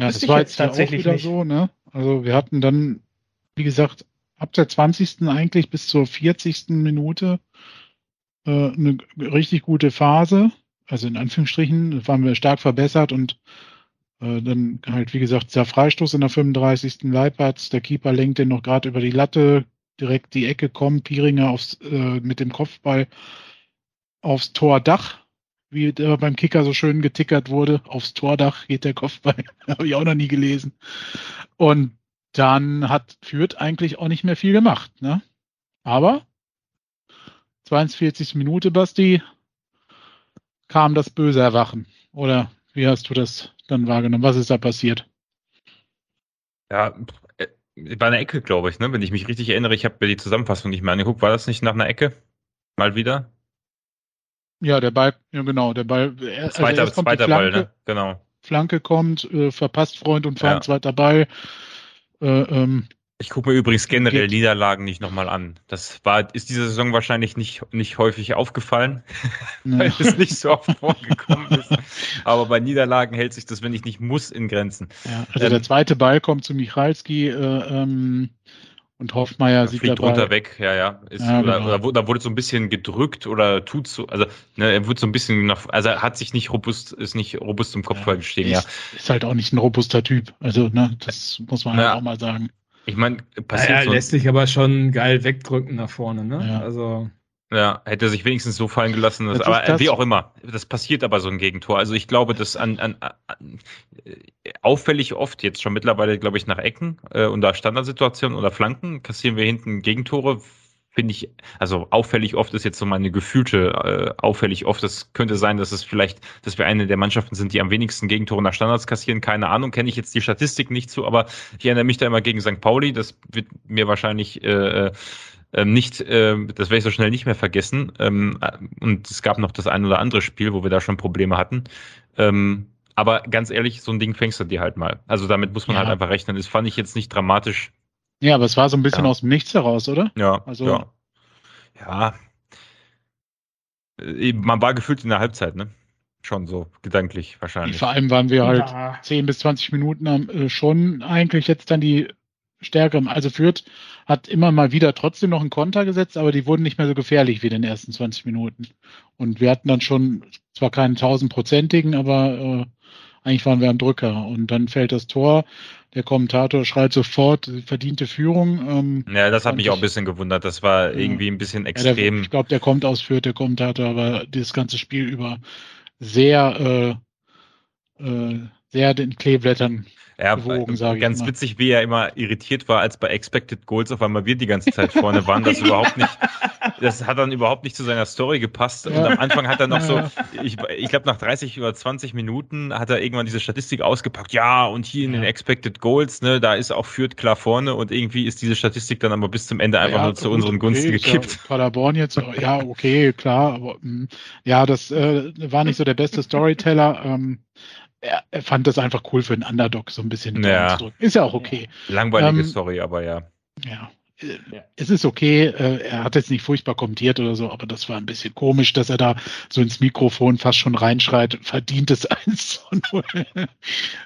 Ja, das war jetzt tatsächlich wieder nicht. so, ne? Also wir hatten dann, wie gesagt, ab der 20. eigentlich bis zur 40. Minute äh, eine richtig gute Phase. Also in Anführungsstrichen waren wir stark verbessert und äh, dann halt, wie gesagt, der Freistoß in der 35. Leipertz, der Keeper lenkt den noch gerade über die Latte, direkt die Ecke kommt, Pieringer aufs, äh, mit dem Kopfball aufs Tordach, wie der beim Kicker so schön getickert wurde. Aufs Tordach geht der Kopfball. Habe ich auch noch nie gelesen. Und dann hat Fürth eigentlich auch nicht mehr viel gemacht. Ne? Aber 42. Minute, Basti, kam das böse Erwachen. Oder wie hast du das dann wahrgenommen? Was ist da passiert? Ja, äh, war eine Ecke, glaube ich, ne? Wenn ich mich richtig erinnere, ich habe mir die Zusammenfassung nicht mehr angeguckt. War das nicht nach einer Ecke? Mal wieder? Ja, der Ball, ja genau, der Ball. er- also Zweiter, die zweiter Flanke, Ball, ne? Genau. Flanke kommt, äh, verpasst Freund und Feind, Ja. zweiter Ball. Äh, ähm, Ich gucke mir übrigens generell Geht. Niederlagen nicht nochmal an. Das war, ist diese Saison wahrscheinlich nicht, nicht häufig aufgefallen, weil ne. es nicht so oft vorgekommen ist. Aber bei Niederlagen hält sich das, wenn ich nicht muss, in Grenzen. Ja, also Ähm, der zweite Ball kommt zu Michalski äh, ähm, und Hoffmeier Ja, sieht fliegt dabei. runter weg, ja, ja. Ist, Ja, oder, genau. oder, da wurde so ein bisschen gedrückt oder tut so, also ne, er wurde so ein bisschen nach, also er hat sich nicht robust, ist nicht robust zum Kopfball gestiegen, ja. ist, ist halt auch nicht ein robuster Typ. Also, ne, das muss man Ja. halt auch mal sagen. Ich meine, passiert Naja, so, lässt sich aber schon geil wegdrücken nach vorne, ne? Ja. Also, ja, hätte sich wenigstens so fallen gelassen, dass, Das aber das- wie auch immer, das passiert aber so ein Gegentor. Also ich glaube, dass an, an, an äh, auffällig oft jetzt schon mittlerweile, glaube ich, nach Ecken äh, und da Standardsituationen oder Flanken kassieren wir hinten Gegentore. Finde ich, also auffällig oft ist jetzt so meine gefühlte, äh, auffällig oft. Es könnte sein, dass es vielleicht, dass wir eine der Mannschaften sind, die am wenigsten Gegentore nach Standards kassieren. Keine Ahnung, kenne ich jetzt die Statistik nicht zu, aber ich erinnere mich da immer gegen St. Pauli. Das wird mir wahrscheinlich äh, ähm, nicht, äh, das werde ich so schnell nicht mehr vergessen. Ähm, äh, und es gab noch das ein oder andere Spiel, wo wir da schon Probleme hatten. Ähm, aber ganz ehrlich, so ein Ding fängst du dir halt mal. Also damit muss man ja. halt einfach rechnen. Das fand ich jetzt nicht dramatisch. Ja, aber es war so ein bisschen ja. aus dem Nichts heraus, oder? Ja. Also ja. ja. Äh, man war gefühlt in der Halbzeit, ne? Schon so, gedanklich wahrscheinlich. Vor allem waren wir halt ja. 10 bis 20 Minuten äh, schon eigentlich jetzt dann die Stärke. Also Fürth hat immer mal wieder trotzdem noch einen Konter gesetzt, aber die wurden nicht mehr so gefährlich wie in den ersten 20 Minuten. Und wir hatten dann schon zwar keinen tausendprozentigen, aber äh, eigentlich waren wir am Drücker. Und dann fällt das Tor. Der Kommentator schreit sofort verdiente Führung. Ähm, ja, das hat mich auch ein bisschen gewundert. Das war irgendwie ein bisschen extrem. Ja, der, ich glaube, der kommt aus Fürth, der Kommentator, aber dieses ganze Spiel über sehr, äh, äh, sehr den Kleeblättern ja, gewogen, ganz witzig, wie er immer irritiert war, als bei Expected Goals auf einmal wir die ganze Zeit vorne waren. Das überhaupt nicht, das hat dann überhaupt nicht zu seiner Story gepasst. Und am Anfang hat er noch so, ich, ich glaube nach 30 oder 20 Minuten hat er irgendwann diese Statistik ausgepackt. Ja, und hier in den Expected Goals, ne, da ist auch Fürth klar vorne und irgendwie ist diese Statistik dann aber bis zum Ende einfach ja, nur zu unseren Gunsten okay, gekippt. Ja, Paderborn jetzt, ja, okay, klar, aber hm, ja, das äh, war nicht so der beste Storyteller. Ähm, er, er fand das einfach cool für einen Underdog so ein bisschen ja. Ist ja auch okay. Langweilige ähm, Story, aber ja. Ja. Ja. Es ist okay, äh, er hat jetzt nicht furchtbar kommentiert oder so, aber das war ein bisschen komisch, dass er da so ins Mikrofon fast schon reinschreit, verdient es 1 zu 0.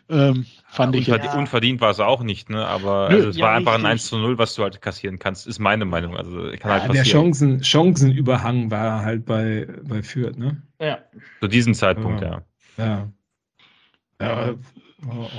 ähm, fand ja, ich. Unverdient, ja. unverdient war es auch nicht, ne? Aber also es war einfach ein 1 zu 0, was du halt kassieren kannst, ist meine Meinung. Also kann halt passieren. Der Chancen, Chancenüberhang war halt bei, bei Fürth, ne? Ja. Zu diesem Zeitpunkt, ja. Ja. Ja,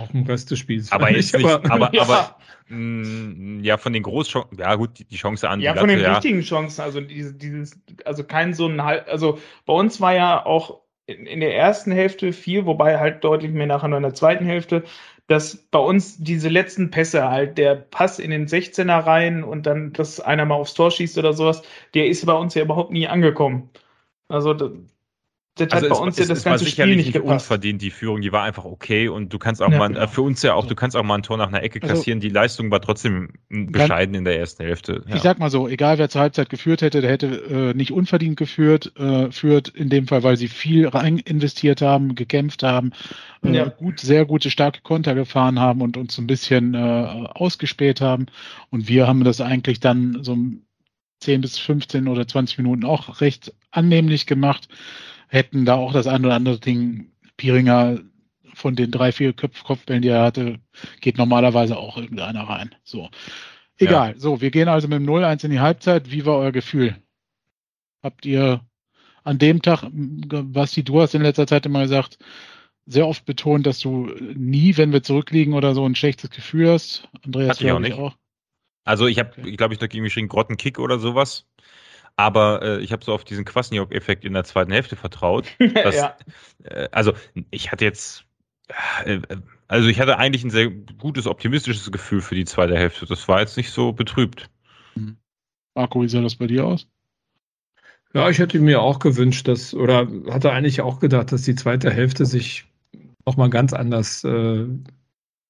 auch im Rest des Spiels. Aber jetzt nicht, aber, aber, ja. aber mh, mm, ja, von den Großchancen, ja gut, die, die Chance an Ja, die von Latte, den ja. wichtigen Chancen, also dieses, dieses, also kein so ein also bei uns war ja auch in, in der ersten Hälfte viel, wobei halt deutlich mehr nachher nur in der zweiten Hälfte, dass bei uns diese letzten Pässe halt, der Pass in den 16er rein und dann, dass einer mal aufs Tor schießt oder sowas, der ist bei uns ja überhaupt nie angekommen. Also das also hat bei uns ja das ganze Spiel nicht gepasst. unverdient, die Führung, die war einfach okay und du kannst auch ja, mal, genau. für uns ja auch, du kannst auch mal ein Tor nach einer Ecke also kassieren, also, die Leistung war trotzdem bescheiden in der ersten Hälfte. Ja. Ich sag mal so, egal wer zur Halbzeit geführt hätte, der hätte äh, nicht unverdient geführt, äh, führt in dem Fall, weil sie viel rein investiert haben, gekämpft haben, äh, ja. gut, sehr gute, starke Konter gefahren haben und uns ein bisschen äh, ausgespäht haben und wir haben das eigentlich dann so 10 bis 15 oder 20 Minuten auch recht annehmlich gemacht hätten da auch das ein oder andere Ding. Piringer von den drei, vier Kopf Kopfbällen, die er hatte, geht normalerweise auch irgendeiner rein. So. Egal. Ja. So, wir gehen also mit dem 0-1 in die Halbzeit. Wie war euer Gefühl? Habt ihr an dem Tag, Basti, du hast in letzter Zeit immer gesagt, sehr oft betont, dass du nie, wenn wir zurückliegen oder so, ein schlechtes Gefühl hast. Andreas, Hatte ich auch nicht. Auch. Also ich habe, okay. glaube ich, da irgendwie schon Grottenkick oder sowas. Aber äh, ich habe so auf diesen Kwasniok-Effekt in der zweiten Hälfte vertraut. Dass, ja. äh, also ich hatte jetzt, äh, also ich hatte eigentlich ein sehr gutes, optimistisches Gefühl für die zweite Hälfte. Das war jetzt nicht so betrübt. Mhm. Marco, wie sah das bei dir aus? Ja, ich hätte mir auch gewünscht, dass, oder hatte eigentlich auch gedacht, dass die zweite Hälfte sich nochmal ganz anders äh,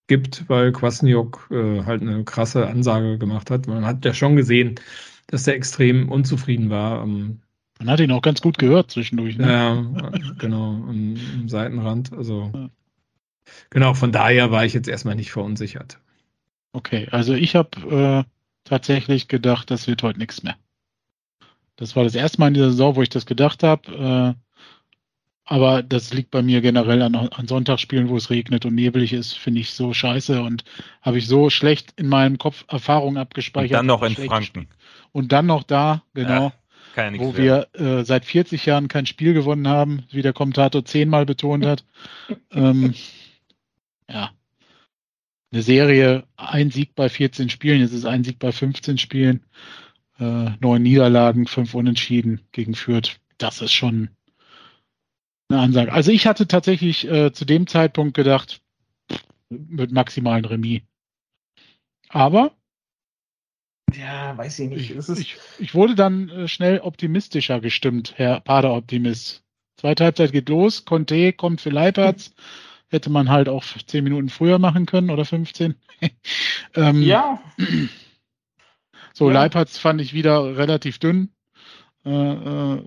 gibt, weil Kwasniok äh, halt eine krasse Ansage gemacht hat. Man hat ja schon gesehen, dass er extrem unzufrieden war. Ähm, Man hat ihn auch ganz gut gehört zwischendurch. Ne? Ja, genau, am, am Seitenrand. Also ja. genau, von daher war ich jetzt erstmal nicht verunsichert. Okay, also ich habe äh, tatsächlich gedacht, das wird heute nichts mehr. Das war das erste Mal in dieser Saison, wo ich das gedacht habe. Äh, aber das liegt bei mir generell an, an Sonntagsspielen, wo es regnet und nebelig ist, finde ich so scheiße und habe ich so schlecht in meinem Kopf Erfahrungen abgespeichert. Und dann noch in Franken. Und dann noch da, genau, ja, wo wir äh, seit 40 Jahren kein Spiel gewonnen haben, wie der Kommentator zehnmal betont hat. ähm, ja. Eine Serie, ein Sieg bei 14 Spielen, jetzt ist ein Sieg bei 15 Spielen, äh, neun Niederlagen, fünf Unentschieden gegen Fürth. Das ist schon eine Ansage. Also ich hatte tatsächlich äh, zu dem Zeitpunkt gedacht, mit maximalen Remis. Aber ja, weiß ich nicht. Ich, ich, ich wurde dann äh, schnell optimistischer gestimmt, Herr Pader-Optimist. Zweite Halbzeit geht los, Conte kommt für Leipertz. Hätte man halt auch zehn Minuten früher machen können oder 15. ähm, ja. So, Ja. Leipertz fand ich wieder relativ dünn. Äh, äh,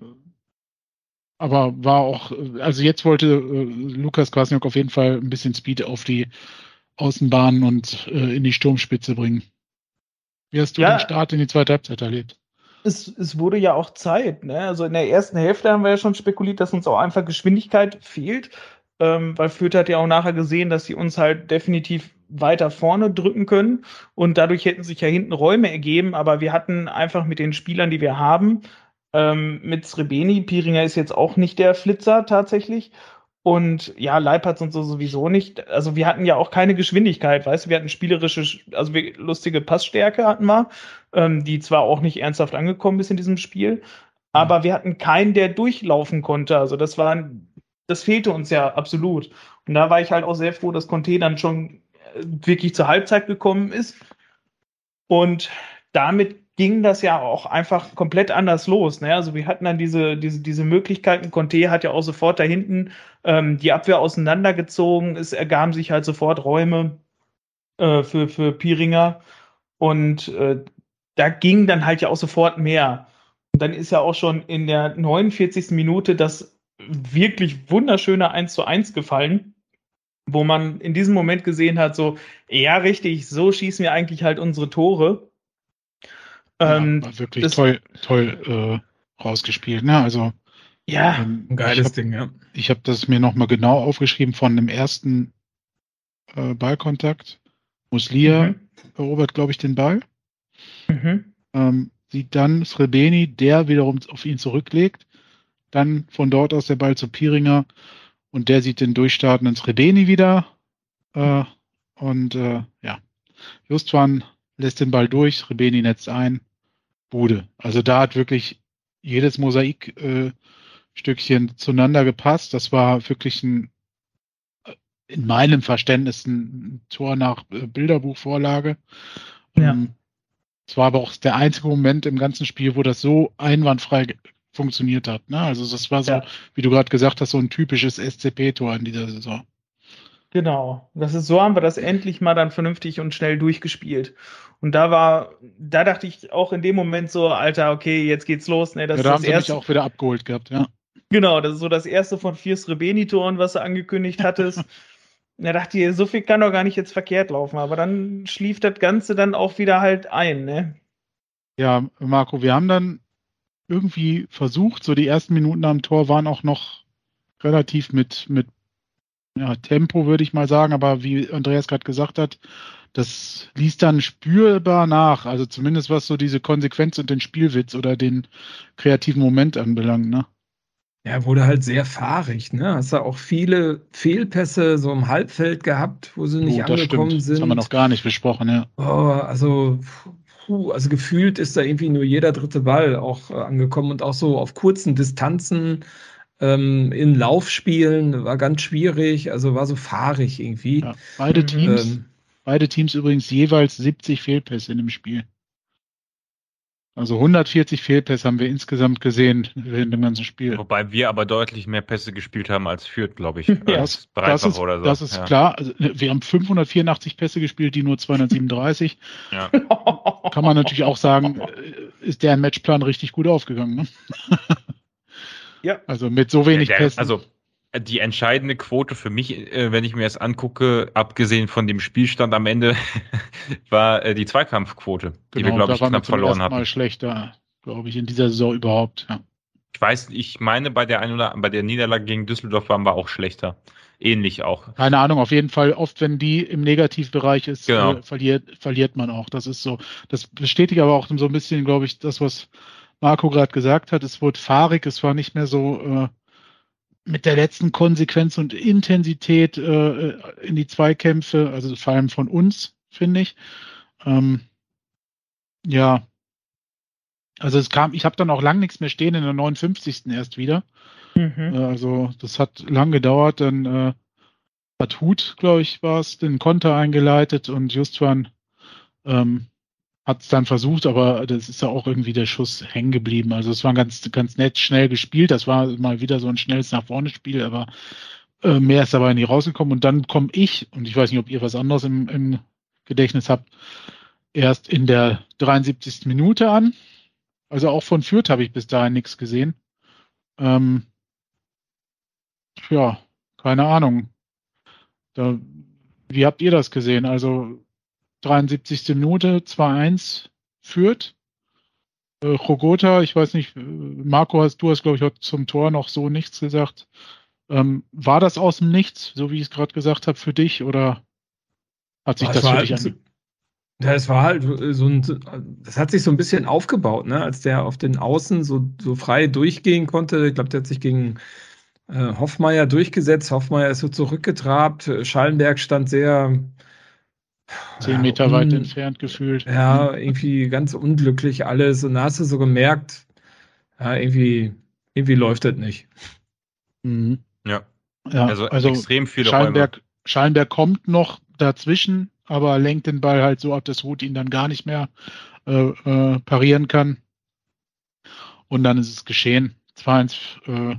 aber war auch, also jetzt wollte äh, Lukas Kwasniok auf jeden Fall ein bisschen Speed auf die Außenbahn und äh, in die Sturmspitze bringen. Wie hast du Ja. den Start in die zweite Halbzeit erlebt? es, es wurde ja auch Zeit. Ne? Also in der ersten Hälfte haben wir ja schon spekuliert, dass uns auch einfach Geschwindigkeit fehlt, ähm, weil Fürth hat ja auch nachher gesehen, dass sie uns halt definitiv weiter vorne drücken können und dadurch hätten sich ja hinten Räume ergeben, aber wir hatten einfach mit den Spielern, die wir haben, ähm, mit Srebeni, Piringer ist jetzt auch nicht der Flitzer tatsächlich und ja, Leipertz und so sowieso nicht. Also wir hatten ja auch keine Geschwindigkeit, weißt du, wir hatten spielerische, also wir, lustige Passstärke hatten wir, ähm, die zwar auch nicht ernsthaft angekommen ist in diesem Spiel, aber wir hatten keinen, der durchlaufen konnte. Also das war, das fehlte uns ja absolut. Und da war ich halt auch sehr froh, dass Conte dann schon äh, wirklich zur Halbzeit gekommen ist. Und damit ging das ja auch einfach komplett anders los. Ne? Also wir hatten dann diese, diese, diese Möglichkeiten. Conte hat ja auch sofort da hinten ähm, die Abwehr auseinandergezogen. Es ergaben sich halt sofort Räume äh, für, für Piringer. Und äh, da ging dann halt ja auch sofort mehr. Und dann ist ja auch schon in der 49. Minute das wirklich wunderschöne 1 zu 1 gefallen, wo man in diesem Moment gesehen hat, so, ja, richtig, so schießen wir eigentlich halt unsere Tore. Ähm, ja, war wirklich das- toll, toll äh, rausgespielt. Ne? Also ja, ähm, Ein geiles ich hab, Ding, ja. Ich habe das mir nochmal genau aufgeschrieben von dem ersten äh, Ballkontakt. Muslia Mhm. erobert, glaube ich, den Ball. Mhm. Ähm, sieht dann Srebeni, der wiederum auf ihn zurücklegt. Dann von dort aus der Ball zu Piringer und der sieht den durchstartenden Srebeni wieder. Äh, und äh, ja, Justwan lässt den Ball durch, Srebeni netzt ein. Bude. Also da hat wirklich jedes Mosaikstückchen äh, zueinander gepasst. Das war wirklich ein, äh, in meinem Verständnis ein Tor nach äh, Bilderbuchvorlage. Ja. Ähm, es war aber auch der einzige Moment im ganzen Spiel, wo das so einwandfrei funktioniert hat. Ne? Also das war so, Ja. wie du gerade gesagt hast, so ein typisches SCP-Tor in dieser Saison. Genau. Das ist, so haben wir das endlich mal dann vernünftig und schnell durchgespielt. Und da war, da dachte ich auch in dem Moment so, Alter, okay, jetzt geht's los. Ne, das ja, da haben ist sie das mich erste. auch wieder abgeholt gehabt, ja. Genau, das ist so das erste von vier Srebeni-Toren, was du angekündigt hattest. da dachte ich, so viel kann doch gar nicht jetzt verkehrt laufen. Aber dann schlief das Ganze dann auch wieder halt ein, ne? Ja, Marco, wir haben dann irgendwie versucht, so die ersten Minuten am Tor waren auch noch relativ mit, mit ja, Tempo, würde ich mal sagen, aber wie Andreas gerade gesagt hat, das ließ dann spürbar nach, also zumindest was so diese Konsequenz und den Spielwitz oder den kreativen Moment anbelangt, ne? Ja, wurde halt sehr fahrig, ne? Hast du auch viele Fehlpässe so im Halbfeld gehabt, wo sie nicht Oh, angekommen stimmt. sind. Das haben wir noch gar nicht besprochen, ja. Oh, also, puh, also gefühlt ist da irgendwie nur jeder dritte Ball auch äh, angekommen und auch so auf kurzen Distanzen ähm, in Laufspielen war ganz schwierig, also war so fahrig irgendwie. ja. Beide Mhm. Teams, Ähm, beide Teams übrigens jeweils 70 Fehlpässe in dem Spiel. Also 140 Fehlpässe haben wir insgesamt gesehen während dem ganzen Spiel. Wobei wir aber deutlich mehr Pässe gespielt haben als Fürth, glaube ich. Ja, Das, das ist, oder so. das ist ja. klar. Also, wir haben 584 Pässe gespielt, die nur 237. Ja. Kann man natürlich auch sagen, äh, ist deren Matchplan richtig gut aufgegangen. Ne? Ja. Also mit so wenig der, Pässen. also die entscheidende Quote für mich, äh, wenn ich mir das angucke, abgesehen von dem Spielstand am Ende, war äh, die Zweikampfquote, die wir, glaube da ich, knapp zum verloren ersten hatten. Mal schlechter, glaube ich, in dieser Saison überhaupt. Ja. Ich weiß, ich meine, bei der ein oder bei der Niederlage gegen Düsseldorf waren wir auch schlechter. Ähnlich auch. Keine Ahnung, auf jeden Fall, oft wenn die im Negativbereich ist, Genau. äh, verliert, verliert man auch. Das ist so. Das bestätigt aber auch so ein bisschen, glaube ich, das, was Marco gerade gesagt hat. Es wurde fahrig, es war nicht mehr so äh, mit der letzten Konsequenz und Intensität äh, in die Zweikämpfe, also vor allem von uns, finde ich. Ähm, ja. Also es kam, ich habe dann auch lang nichts mehr stehen in der 59. erst wieder. Mhm. Äh, Also das hat lang gedauert, dann äh, hat Hut, glaube ich, war es, den Konter eingeleitet und Justwan ähm, hat es dann versucht, aber das ist ja auch irgendwie der Schuss hängen geblieben. Also es war ganz, ganz nett schnell gespielt. Das war mal wieder so ein schnelles nach vorne Spiel, aber äh, mehr ist dabei nicht rausgekommen. Und dann komme ich, und ich weiß nicht, ob ihr was anderes im, im Gedächtnis habt, erst in der 73. Minute an. Also auch von Fürth habe ich bis dahin nichts gesehen. Ähm, ja, keine Ahnung. Da, wie habt ihr das gesehen? Also 73. Minute, 2-1 führt. Äh, Rogota, ich weiß nicht, äh, Marco, hast, du hast, glaube ich, zum Tor noch so nichts gesagt. Ähm, war das aus dem Nichts, so wie ich es gerade gesagt habe, für dich oder hat sich das, das für dich halt, ja, es war halt so ein, das hat sich so ein bisschen aufgebaut, ne? als der auf den Außen so, so frei durchgehen konnte. Ich glaube, der hat sich gegen äh, Hoffmeier durchgesetzt. Hoffmeier ist so zurückgetrabt. Schallenberg stand sehr. Zehn Meter ja, weit entfernt gefühlt. Ja, irgendwie ganz unglücklich alles. Und da hast du so gemerkt, ja, irgendwie, irgendwie läuft das nicht. Mhm. Ja. ja. Also, also extrem viele Schallenberg, Räume. Schallenberg kommt noch dazwischen, aber lenkt den Ball halt so ab, dass Ruth ihn dann gar nicht mehr äh, äh, parieren kann. Und dann ist es geschehen. 2-1 äh,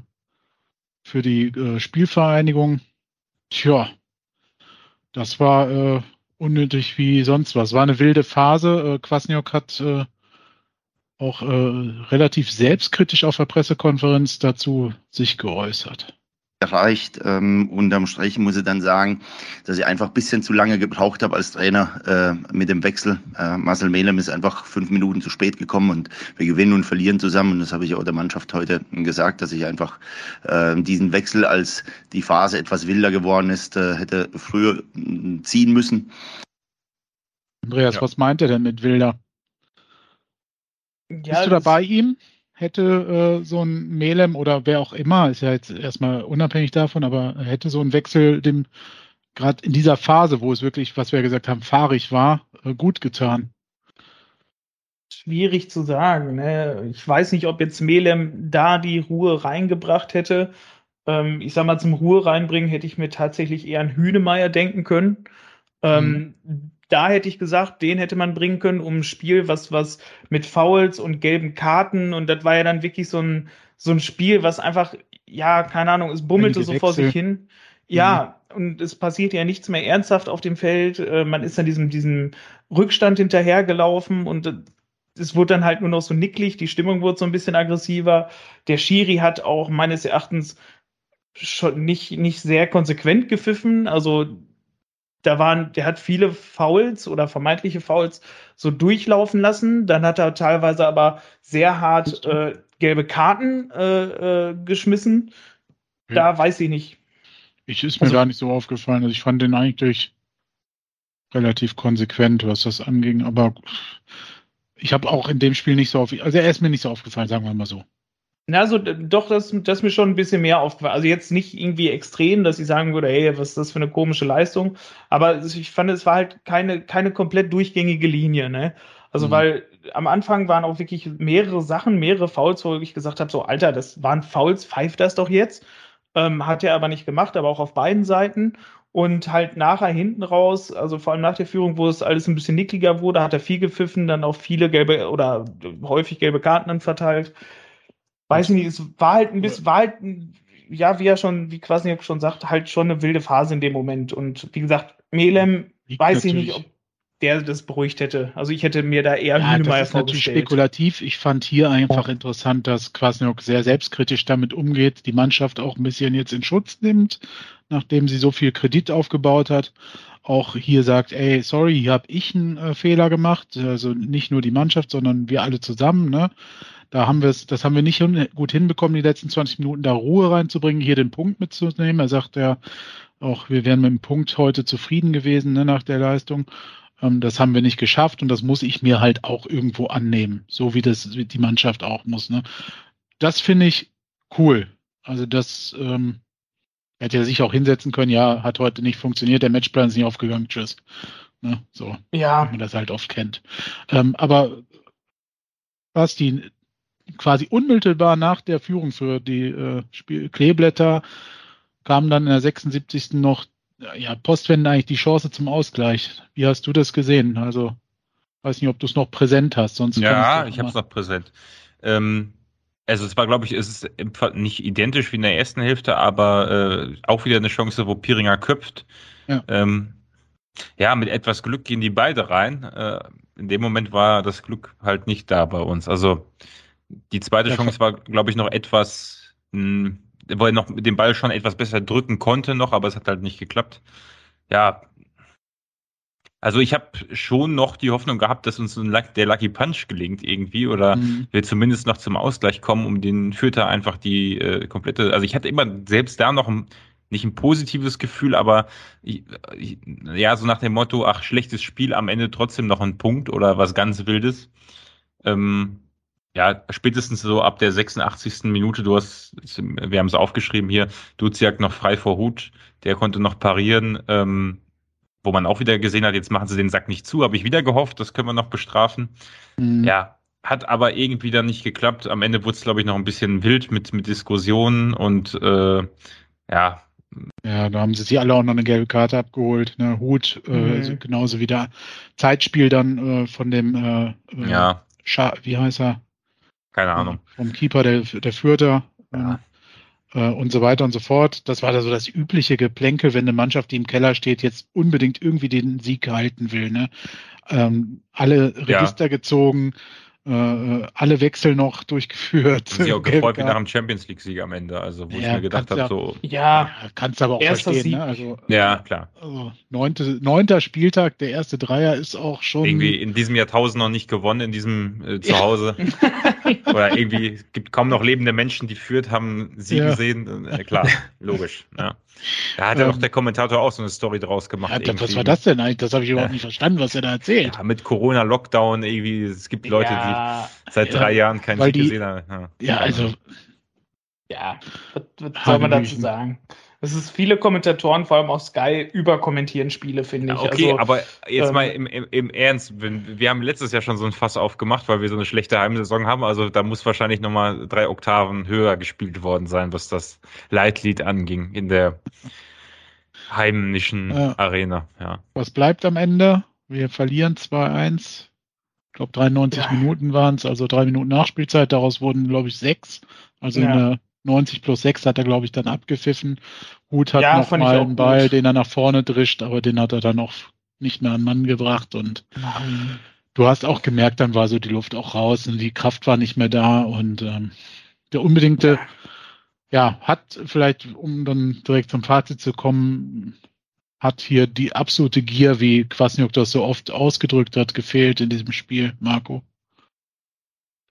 für die äh, Spielvereinigung. Tja, das war äh, unnötig wie sonst was. War eine wilde Phase. Äh, Kwasniok hat äh, auch äh, relativ selbstkritisch auf der Pressekonferenz dazu sich geäußert erreicht. Ähm, unterm Strich muss ich dann sagen, dass ich einfach ein bisschen zu lange gebraucht habe als Trainer äh, mit dem Wechsel. Äh, Marcel Melem ist einfach fünf Minuten zu spät gekommen und wir gewinnen und verlieren zusammen. Und das habe ich auch der Mannschaft heute gesagt, dass ich einfach äh, diesen Wechsel, als die Phase etwas wilder geworden ist, äh, hätte früher äh, ziehen müssen. Andreas, ja. was meint er denn mit wilder? Ja, Bist du da bei ihm? Hätte äh, so ein Melem oder wer auch immer, ist ja jetzt erstmal unabhängig davon, aber hätte so ein Wechsel dem gerade in dieser Phase, wo es wirklich, was wir gesagt haben, fahrig war, äh, gut getan? Schwierig zu sagen. Ne? Ich weiß nicht, ob jetzt Melem da die Ruhe reingebracht hätte. Ähm, ich sag mal, zum Ruhe reinbringen hätte ich mir tatsächlich eher an Hünemeyer denken können. Ähm, mhm da hätte ich gesagt, den hätte man bringen können, um ein Spiel, was, was mit Fouls und gelben Karten und das war ja dann wirklich so ein, so ein Spiel, was einfach, ja, keine Ahnung, es bummelte so vor sich hin. Ja, mhm. und es passiert ja nichts mehr ernsthaft auf dem Feld. Äh, man ist an diesem, diesem Rückstand hinterhergelaufen und es wurde dann halt nur noch so nicklig, die Stimmung wurde so ein bisschen aggressiver. Der Schiri hat auch meines Erachtens schon nicht, nicht sehr konsequent gepfiffen. Also da waren, der hat viele Fouls oder vermeintliche Fouls so durchlaufen lassen. Dann hat er teilweise aber sehr hart äh, gelbe Karten äh, äh, geschmissen. Da ja. weiß ich nicht. Ich ist mir also, gar nicht so aufgefallen. Also ich fand den eigentlich relativ konsequent, was das anging. Aber ich habe auch in dem Spiel nicht so auf, also er ist mir nicht so aufgefallen, sagen wir mal so. Na, also doch, das, das ist mir schon ein bisschen mehr aufgefallen. Also jetzt nicht irgendwie extrem, dass ich sagen würde, hey, was ist das für eine komische Leistung. Aber ich fand, es war halt keine, keine komplett durchgängige Linie, ne? Also, mhm. weil am Anfang waren auch wirklich mehrere Sachen, mehrere Fouls, wo ich gesagt habe, so, Alter, das waren Fouls, pfeift das doch jetzt. Ähm, hat er aber nicht gemacht, aber auch auf beiden Seiten. Und halt nachher hinten raus, also vor allem nach der Führung, wo es alles ein bisschen nickliger wurde, hat er viel gepfiffen, dann auch viele gelbe oder häufig gelbe Karten dann verteilt weiß nicht, es war halt ein bisschen, war halt, ja, wie er schon, wie quasi schon sagt, halt schon eine wilde Phase in dem Moment. Und wie gesagt, Melem, Liegt weiß ich nicht, ob der das beruhigt hätte. Also ich hätte mir da eher ja, Hünemeyer das ist natürlich spekulativ. Ich fand hier einfach interessant, dass Kwasniok sehr selbstkritisch damit umgeht, die Mannschaft auch ein bisschen jetzt in Schutz nimmt, nachdem sie so viel Kredit aufgebaut hat. Auch hier sagt, ey, sorry, hier habe ich einen äh, Fehler gemacht. Also nicht nur die Mannschaft, sondern wir alle zusammen. Ne? Da haben wir es, das haben wir nicht gut hinbekommen, die letzten 20 Minuten da Ruhe reinzubringen, hier den Punkt mitzunehmen. Er sagt ja auch, wir wären mit dem Punkt heute zufrieden gewesen ne, nach der Leistung. Ähm, das haben wir nicht geschafft und das muss ich mir halt auch irgendwo annehmen, so wie das wie die Mannschaft auch muss. Ne? Das finde ich cool. Also das ähm, hätte er sich auch hinsetzen können. Ja, hat heute nicht funktioniert, der Matchplan ist nicht aufgegangen. Tschüss. Ne? So, ja. wie man das halt oft kennt. Ähm, aber Basti, quasi unmittelbar nach der Führung für die äh, Spiel Kleeblätter kam dann in der 76. noch ja, Postwende eigentlich die Chance zum Ausgleich. Wie hast du das gesehen? Also, weiß nicht, ob du es noch präsent hast. Sonst ja, ich habe es noch präsent. Ähm, also es war, glaube ich, es ist nicht identisch wie in der ersten Hälfte, aber äh, auch wieder eine Chance, wo Piringer köpft. Ja. Ähm, ja, mit etwas Glück gehen die beide rein. Äh, in dem Moment war das Glück halt nicht da bei uns. Also die zweite Ja, Chance war, glaube ich, noch etwas, mh, wo er noch den Ball schon etwas besser drücken konnte noch, aber es hat halt nicht geklappt. Ja, also ich habe schon noch die Hoffnung gehabt, dass uns der Lucky Punch gelingt irgendwie oder Mhm. wir zumindest noch zum Ausgleich kommen, um den Fürther einfach die äh, komplette, also ich hatte immer selbst da noch ein, nicht ein positives Gefühl, aber ich, ich, ja, so nach dem Motto, ach, schlechtes Spiel, am Ende trotzdem noch ein Punkt oder was ganz Wildes. Ähm, ja, spätestens so ab der 86. Minute, du hast, wir haben es aufgeschrieben hier, Duziak noch frei vor Hut, der konnte noch parieren, ähm, wo man auch wieder gesehen hat, jetzt machen sie den Sack nicht zu, habe ich wieder gehofft, das können wir noch bestrafen. Mhm. Ja, hat aber irgendwie dann nicht geklappt. Am Ende wurde es, glaube ich, noch ein bisschen wild mit, mit Diskussionen und äh, ja, Ja, da haben sie sich alle auch noch eine gelbe Karte abgeholt. Ne? Hut, äh, Mhm. also genauso wie der Zeitspiel dann äh, von dem, äh, äh, ja, Scha wie heißt er? Keine Ahnung. Vom Keeper der, der Fürther. Ja. äh, und so weiter und so fort. Das war da so das übliche Geplänkel, wenn eine Mannschaft, die im Keller steht, jetzt unbedingt irgendwie den Sieg halten will. Ne? Ähm, alle Register gezogen, äh, alle Wechsel noch durchgeführt. Ich auch gefreut wie nach dem Champions League-Sieg am Ende. Also, wo ich Ja, mir gedacht habe, ja- so, Ja, Ja, kannst aber auch Erster verstehen. Sieg. Ne? Also, ja, klar. also neunte, neunter Spieltag, der erste Dreier ist auch schon. Irgendwie in diesem Jahrtausend noch nicht gewonnen, in diesem äh, Zuhause. Oder irgendwie es gibt kaum noch lebende Menschen, die führt, haben sie Ja. gesehen. Äh, klar, logisch. Ja. Da hat ja Ähm, doch der Kommentator auch so eine Story draus gemacht. Ja, was war das denn eigentlich? Das habe ich überhaupt Ja. nicht verstanden, was er da erzählt. Ja, mit Corona-Lockdown irgendwie. Es gibt Leute, ja, die seit Ja, drei Jahren keinen die- gesehen haben. Ja, Ja, also ja. Was, was soll man dazu sagen? Es ist viele Kommentatoren, vor allem auf Sky, überkommentieren Spiele, finde Ja, ich. okay, also, aber jetzt ähm, mal im, im, im Ernst, wir haben letztes Jahr schon so ein Fass aufgemacht, weil wir so eine schlechte Heimsaison haben. Also da muss wahrscheinlich nochmal drei Oktaven höher gespielt worden sein, was das Leitlied anging in der heimischen Ja. Arena. Ja. was bleibt am Ende? Wir verlieren 2-1. Ich glaube, 93 Ja. Minuten waren es, also drei Minuten Nachspielzeit. Daraus wurden, glaube ich, sechs. Also Ja. eine 90 plus 6 hat er, glaube ich, dann abgepfiffen. Hut hat Ja, noch mal einen Ball, gut. den er nach vorne drischt, aber den hat er dann auch nicht mehr an Mann gebracht. Und ähm, du hast auch gemerkt, dann war so die Luft auch raus und die Kraft war nicht mehr da. Und ähm, der unbedingte, ja, hat vielleicht, um dann direkt zum Fazit zu kommen, hat hier die absolute Gier, wie Kwasniok das so oft ausgedrückt hat, gefehlt in diesem Spiel, Marco.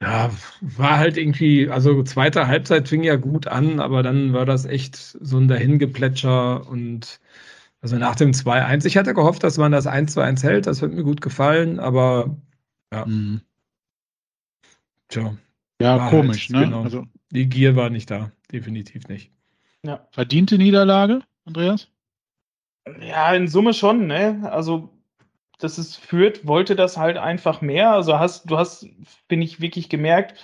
Ja, war halt irgendwie, also zweite Halbzeit fing ja gut an, aber dann war das echt so ein Dahingeplätscher und also nach dem 2-1. Ich hatte gehofft, dass man das 1-2-1 hält, das hat mir gut gefallen, aber Mhm. tja, Ja, War komisch, halt, ne? genau. Also die Gier war nicht da, definitiv nicht. ja. verdiente Niederlage, Andreas? Ja, in Summe schon, ne? Also, das ist Fürth wollte das halt einfach mehr. Also hast, du hast, bin ich wirklich gemerkt,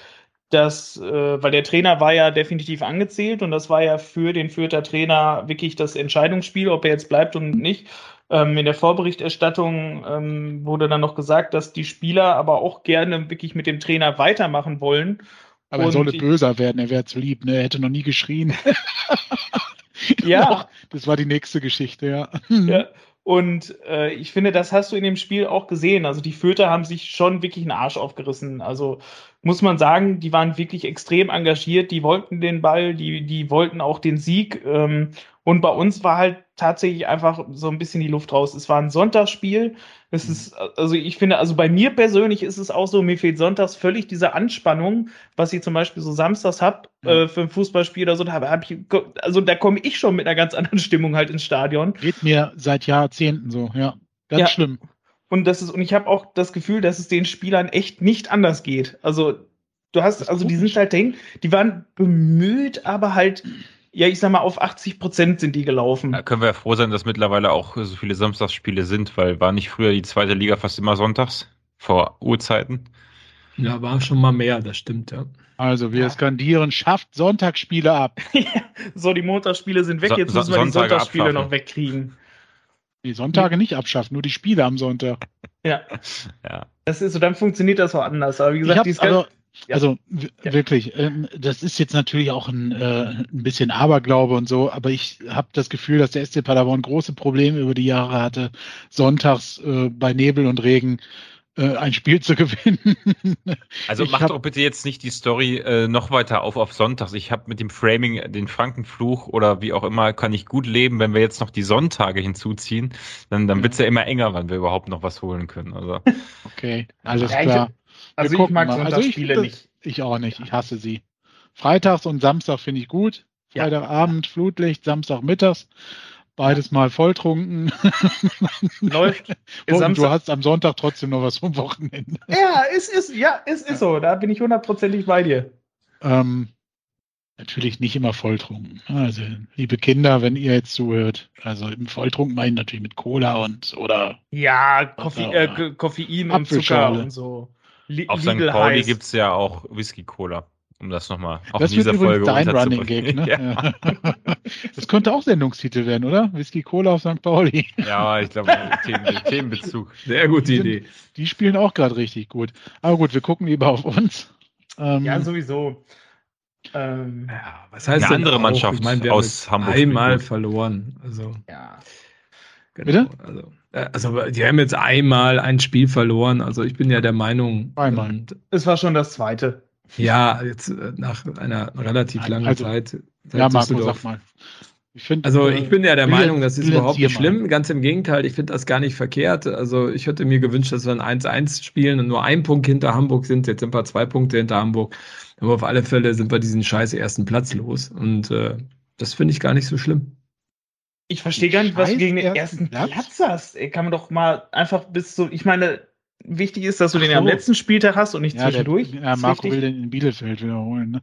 dass, äh, weil der Trainer war ja definitiv angezählt und das war ja für den Fürther Trainer wirklich das Entscheidungsspiel, ob er jetzt bleibt und nicht. Ähm, in der Vorberichterstattung ähm, wurde dann noch gesagt, dass die Spieler aber auch gerne wirklich mit dem Trainer weitermachen wollen. Aber er solle böser werden, er wäre zu lieb, ne? Er hätte noch nie geschrien. Ja. Doch, das war die nächste Geschichte, ja. Ja, und äh, ich finde, das hast du in dem Spiel auch gesehen. Also die Fürther haben sich schon wirklich einen Arsch aufgerissen. Also muss man sagen, die waren wirklich extrem engagiert, die wollten den Ball, die, die wollten auch den Sieg. Ähm, und bei uns war halt tatsächlich einfach so ein bisschen die Luft raus. Es war ein Sonntagsspiel. Es ist, also ich finde, also bei mir persönlich ist es auch so, mir fehlt sonntags völlig diese Anspannung, was ich zum Beispiel so samstags hab Ja. äh, für ein Fußballspiel oder so. Da hab, ich, also da komme ich schon mit einer ganz anderen Stimmung halt ins Stadion. Geht mir seit Jahrzehnten so, ja. Ganz Ja. schlimm. Und das ist, und ich habe auch das Gefühl, dass es den Spielern echt nicht anders geht. Also, du hast, also die sind halt die waren bemüht, aber halt, ja, ich sag mal, auf 80 Prozent sind die gelaufen. Da können wir ja froh sein, dass mittlerweile auch so viele Samstagsspiele sind, weil war nicht früher die zweite Liga fast immer sonntags vor Urzeiten. Ja, war schon mal mehr, das stimmt, ja. Also wir Ja. skandieren, schafft Sonntagsspiele ab. so, die Montagsspiele sind weg, So- jetzt so- müssen wir die Sonntage Sonntagsspiele abschaffen. noch wegkriegen. Die Sonntage nicht abschaffen, nur die Spiele am Sonntag. Ja, Ja. das ist so, dann funktioniert das auch anders. Aber wie gesagt, ich dieses hab, also, Ja. also Ja. wirklich, ähm, das ist jetzt natürlich auch ein, äh, ein bisschen Aberglaube und so, aber ich habe das Gefühl, dass der SC Paderborn große Probleme über die Jahre hatte, sonntags äh, bei Nebel und Regen äh, ein Spiel zu gewinnen. Also hab- doch bitte jetzt nicht die Story äh, noch weiter auf auf Sonntags. Ich habe mit dem Framing den Frankenfluch oder wie auch immer kann ich gut leben, wenn wir jetzt noch die Sonntage hinzuziehen, dann dann wird's ja immer enger, wann wir überhaupt noch was holen können. Also Okay, alles Ja, ich- klar. Also ich mag. Also Sonntagsspiele finde nicht. Ich auch nicht. Ich hasse sie. Freitags und Samstag finde ich gut. Ja. Freitagabend Flutlicht, Samstag mittags. Beides mal volltrunken. Läuft. Und du hast am Sonntag trotzdem noch was vom Wochenende. Ja, es ist, ja, es ist so. Da bin ich hundertprozentig bei dir. Ähm, natürlich nicht immer volltrunken. Also, liebe Kinder, wenn ihr jetzt zuhört, also im Volltrunken meine ich natürlich mit Cola und oder Ja, Koffe Ja, äh, oder Ko- Koffein und Zucker und so. Li auf St. Pauli heiß. gibt's ja auch Whisky Cola, um das nochmal auch das in dieser Folge dein Running. Gag, ne? ja. Ja. Das könnte auch Sendungstitel werden, oder? Whisky Cola auf St. Pauli. ja, ich glaube Themen, Themenbezug. Sehr gute Sind- Idee. Die spielen auch gerade richtig gut. Aber gut, wir gucken lieber auf uns. Ähm, Ja, sowieso. Ähm, Ja, was heißt Eine andere auch? Mannschaft wir haben aus Hamburg einmal gut. verloren. Also, ja. genau. Bitte? Also, also, die haben jetzt einmal ein Spiel verloren. Also, ich bin ja der Meinung. Einmal. Es war schon das zweite. ja, jetzt äh, nach einer relativ Nein, langen also- Zeit. ja Marco, sag mal. Ich finde, Also äh, ich bin ja der Meinung, das ist überhaupt nicht bilanzier mal. schlimm. Ganz im Gegenteil, ich finde das gar nicht verkehrt. Also ich hätte mir gewünscht, dass wir ein 1-1 spielen und nur ein Punkt hinter Hamburg sind. Jetzt sind wir zwei Punkte hinter Hamburg. Aber auf alle Fälle sind wir diesen scheiß ersten Platz los. Und äh, das finde ich gar nicht so schlimm. Ich verstehe gar nicht, was du gegen den ersten Platz? Platz, hast. Ey, kann man doch mal einfach bis so. Ich meine, wichtig ist, dass du Ach den am so. letzten Spieltag hast und nicht ja, der, zwischendurch. ja, Das ist Marco will den in Bielefeld wiederholen. Ne?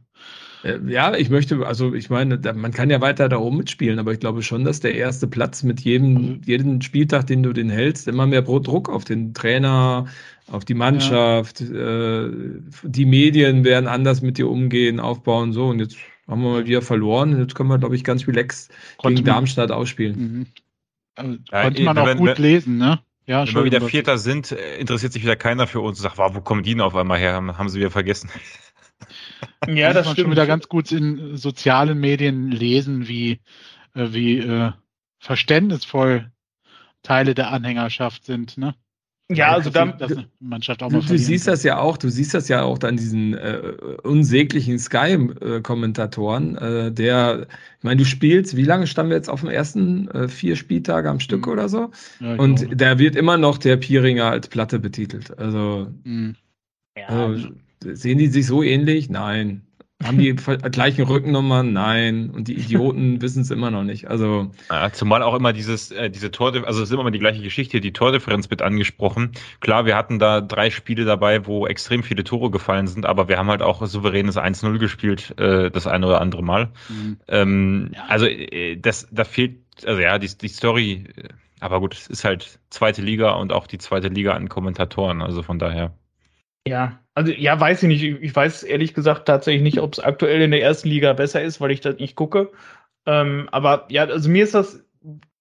Äh, Ja, ich möchte, also ich meine, da- man kann ja weiter da oben mitspielen, aber ich glaube schon, dass der erste Platz mit jedem, jeden Spieltag, den du den hältst, immer mehr Druck auf den Trainer, auf die Mannschaft, äh, die Medien werden anders mit dir umgehen, aufbauen, so. Und jetzt haben wir mal wieder verloren. Jetzt können wir, glaube ich, ganz relaxed Konnte gegen man- Darmstadt ausspielen. Mhm. Also, Ja, konnte eh, man auch wenn- gut wenn- lesen, ne? Ja, Wenn wir wieder Vierter sind, äh, interessiert sich wieder keiner für uns und sagt, wow, wo kommen die denn auf einmal her? Haben, haben sie wieder vergessen. Ja, das man stimmt. schon wieder ganz gut in sozialen Medien lesen, wie, äh, wie äh, verständnisvoll Teile der Anhängerschaft sind. Ne? Ja, also dass, da, dass eine Mannschaft auch Du, mal du siehst kann. das ja auch, du siehst das ja auch dann diesen äh, unsäglichen Sky-Kommentatoren, äh, der, ich meine, du spielst, wie lange standen wir jetzt auf dem ersten äh, vier Spieltage am Stück Mhm. oder so? Ja, Und glaube. da wird immer noch der Pieringer als Platte betitelt. Also, Mhm. ja, also sehen die sich so ähnlich? Nein. Haben die gleichen Rückennummern? Nein. Und die Idioten wissen es immer noch nicht. Also, Ja, zumal auch immer dieses, äh, diese Tordifferenz, also es ist immer die gleiche Geschichte, die Tordifferenz wird angesprochen. Klar, wir hatten da drei Spiele dabei, wo extrem viele Tore gefallen sind, aber wir haben halt auch souveränes 1-0 gespielt, äh, das eine oder andere Mal. Mhm. Ähm, Ja. Also äh, das, da fehlt, also ja, die, die Story, äh, aber gut, es ist halt zweite Liga und auch die zweite Liga an Kommentatoren, also von daher. Ja, also ja, weiß ich nicht. Ich weiß ehrlich gesagt tatsächlich nicht, ob es aktuell in der ersten Liga besser ist, weil ich das nicht gucke. Ähm, aber ja, also mir ist das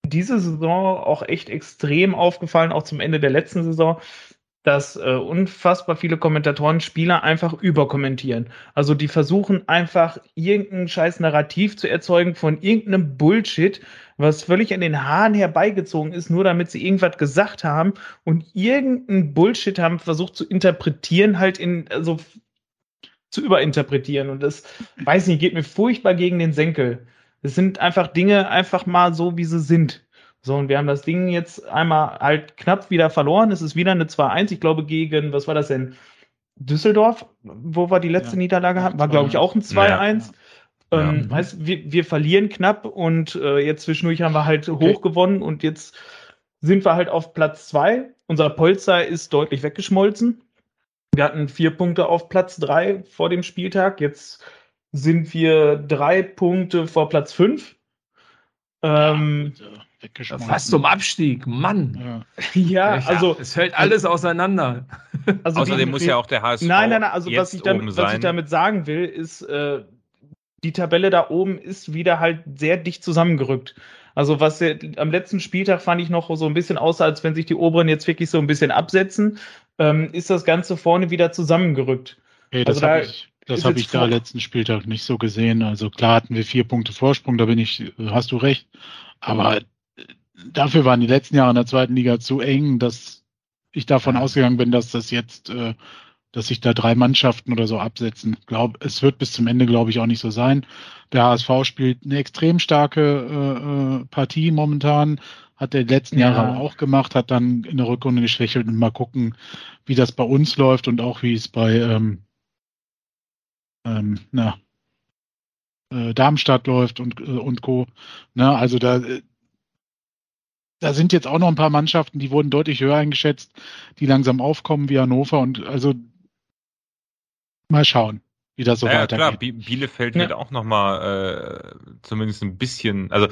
diese Saison auch echt extrem aufgefallen, auch zum Ende der letzten Saison, dass äh, unfassbar viele Kommentatoren Spieler einfach überkommentieren. Also die versuchen einfach irgendein scheiß Narrativ zu erzeugen von irgendeinem Bullshit, was völlig an den Haaren herbeigezogen ist, nur damit sie irgendwas gesagt haben und irgendein Bullshit haben versucht zu interpretieren, halt in, also zu überinterpretieren. Und das, weiß nicht, geht mir furchtbar gegen den Senkel. Es sind einfach Dinge einfach mal so, wie sie sind. So, und wir haben das Ding jetzt einmal halt knapp wieder verloren. Es ist wieder eine 2-1, ich glaube, gegen, was war das denn? Düsseldorf, wo wir die letzte Ja. Niederlage hatten, war, glaube ich, auch ein 2-1. Ja. Ähm, Ja. heißt, wir, wir verlieren knapp und äh, jetzt zwischendurch haben wir halt Okay. hoch gewonnen und jetzt sind wir halt auf Platz zwei. Unser Polster ist deutlich weggeschmolzen. Wir hatten vier Punkte auf Platz drei vor dem Spieltag. Jetzt sind wir drei Punkte vor Platz fünf. Ähm, Und, äh, weggeschmolzen. Fast zum Abstieg. Mann. Ja. ja, also, es fällt alles auseinander. also Außerdem muss ja auch der HSV Nein, nein, nein, also was ich, damit, was ich damit sagen will, ist, äh, die Tabelle da oben ist wieder halt sehr dicht zusammengerückt. Also was ja- am letzten Spieltag fand ich noch so ein bisschen aus, als wenn sich die oberen jetzt wirklich so ein bisschen absetzen, ähm, ist das Ganze vorne wieder zusammengerückt. Okay, das Also da habe ich, das ist hab jetzt ich da letzten Spieltag nicht so gesehen. Also klar hatten wir vier Punkte Vorsprung, da bin ich, hast du recht. Aber dafür waren die letzten Jahre in der zweiten Liga zu eng, dass ich davon ausgegangen bin, dass das jetzt, äh, dass sich da drei Mannschaften oder so absetzen. Glaub, es wird bis zum Ende, glaube ich, auch nicht so sein. Der HSV spielt eine extrem starke äh, äh, Partie momentan, hat der letzten Ja. Jahre auch gemacht, hat dann in der Rückrunde geschwächelt und mal gucken, wie das bei uns läuft und auch wie es bei ähm, ähm, na, äh, Darmstadt läuft und, äh, und Co. Na, also da, äh, da sind jetzt auch noch ein paar Mannschaften, die wurden deutlich höher eingeschätzt, die langsam aufkommen wie Hannover und also mal schauen, wie das so ja, klar, weitergeht. Bi- Bielefeld Ja. wird auch nochmal äh, zumindest ein bisschen, also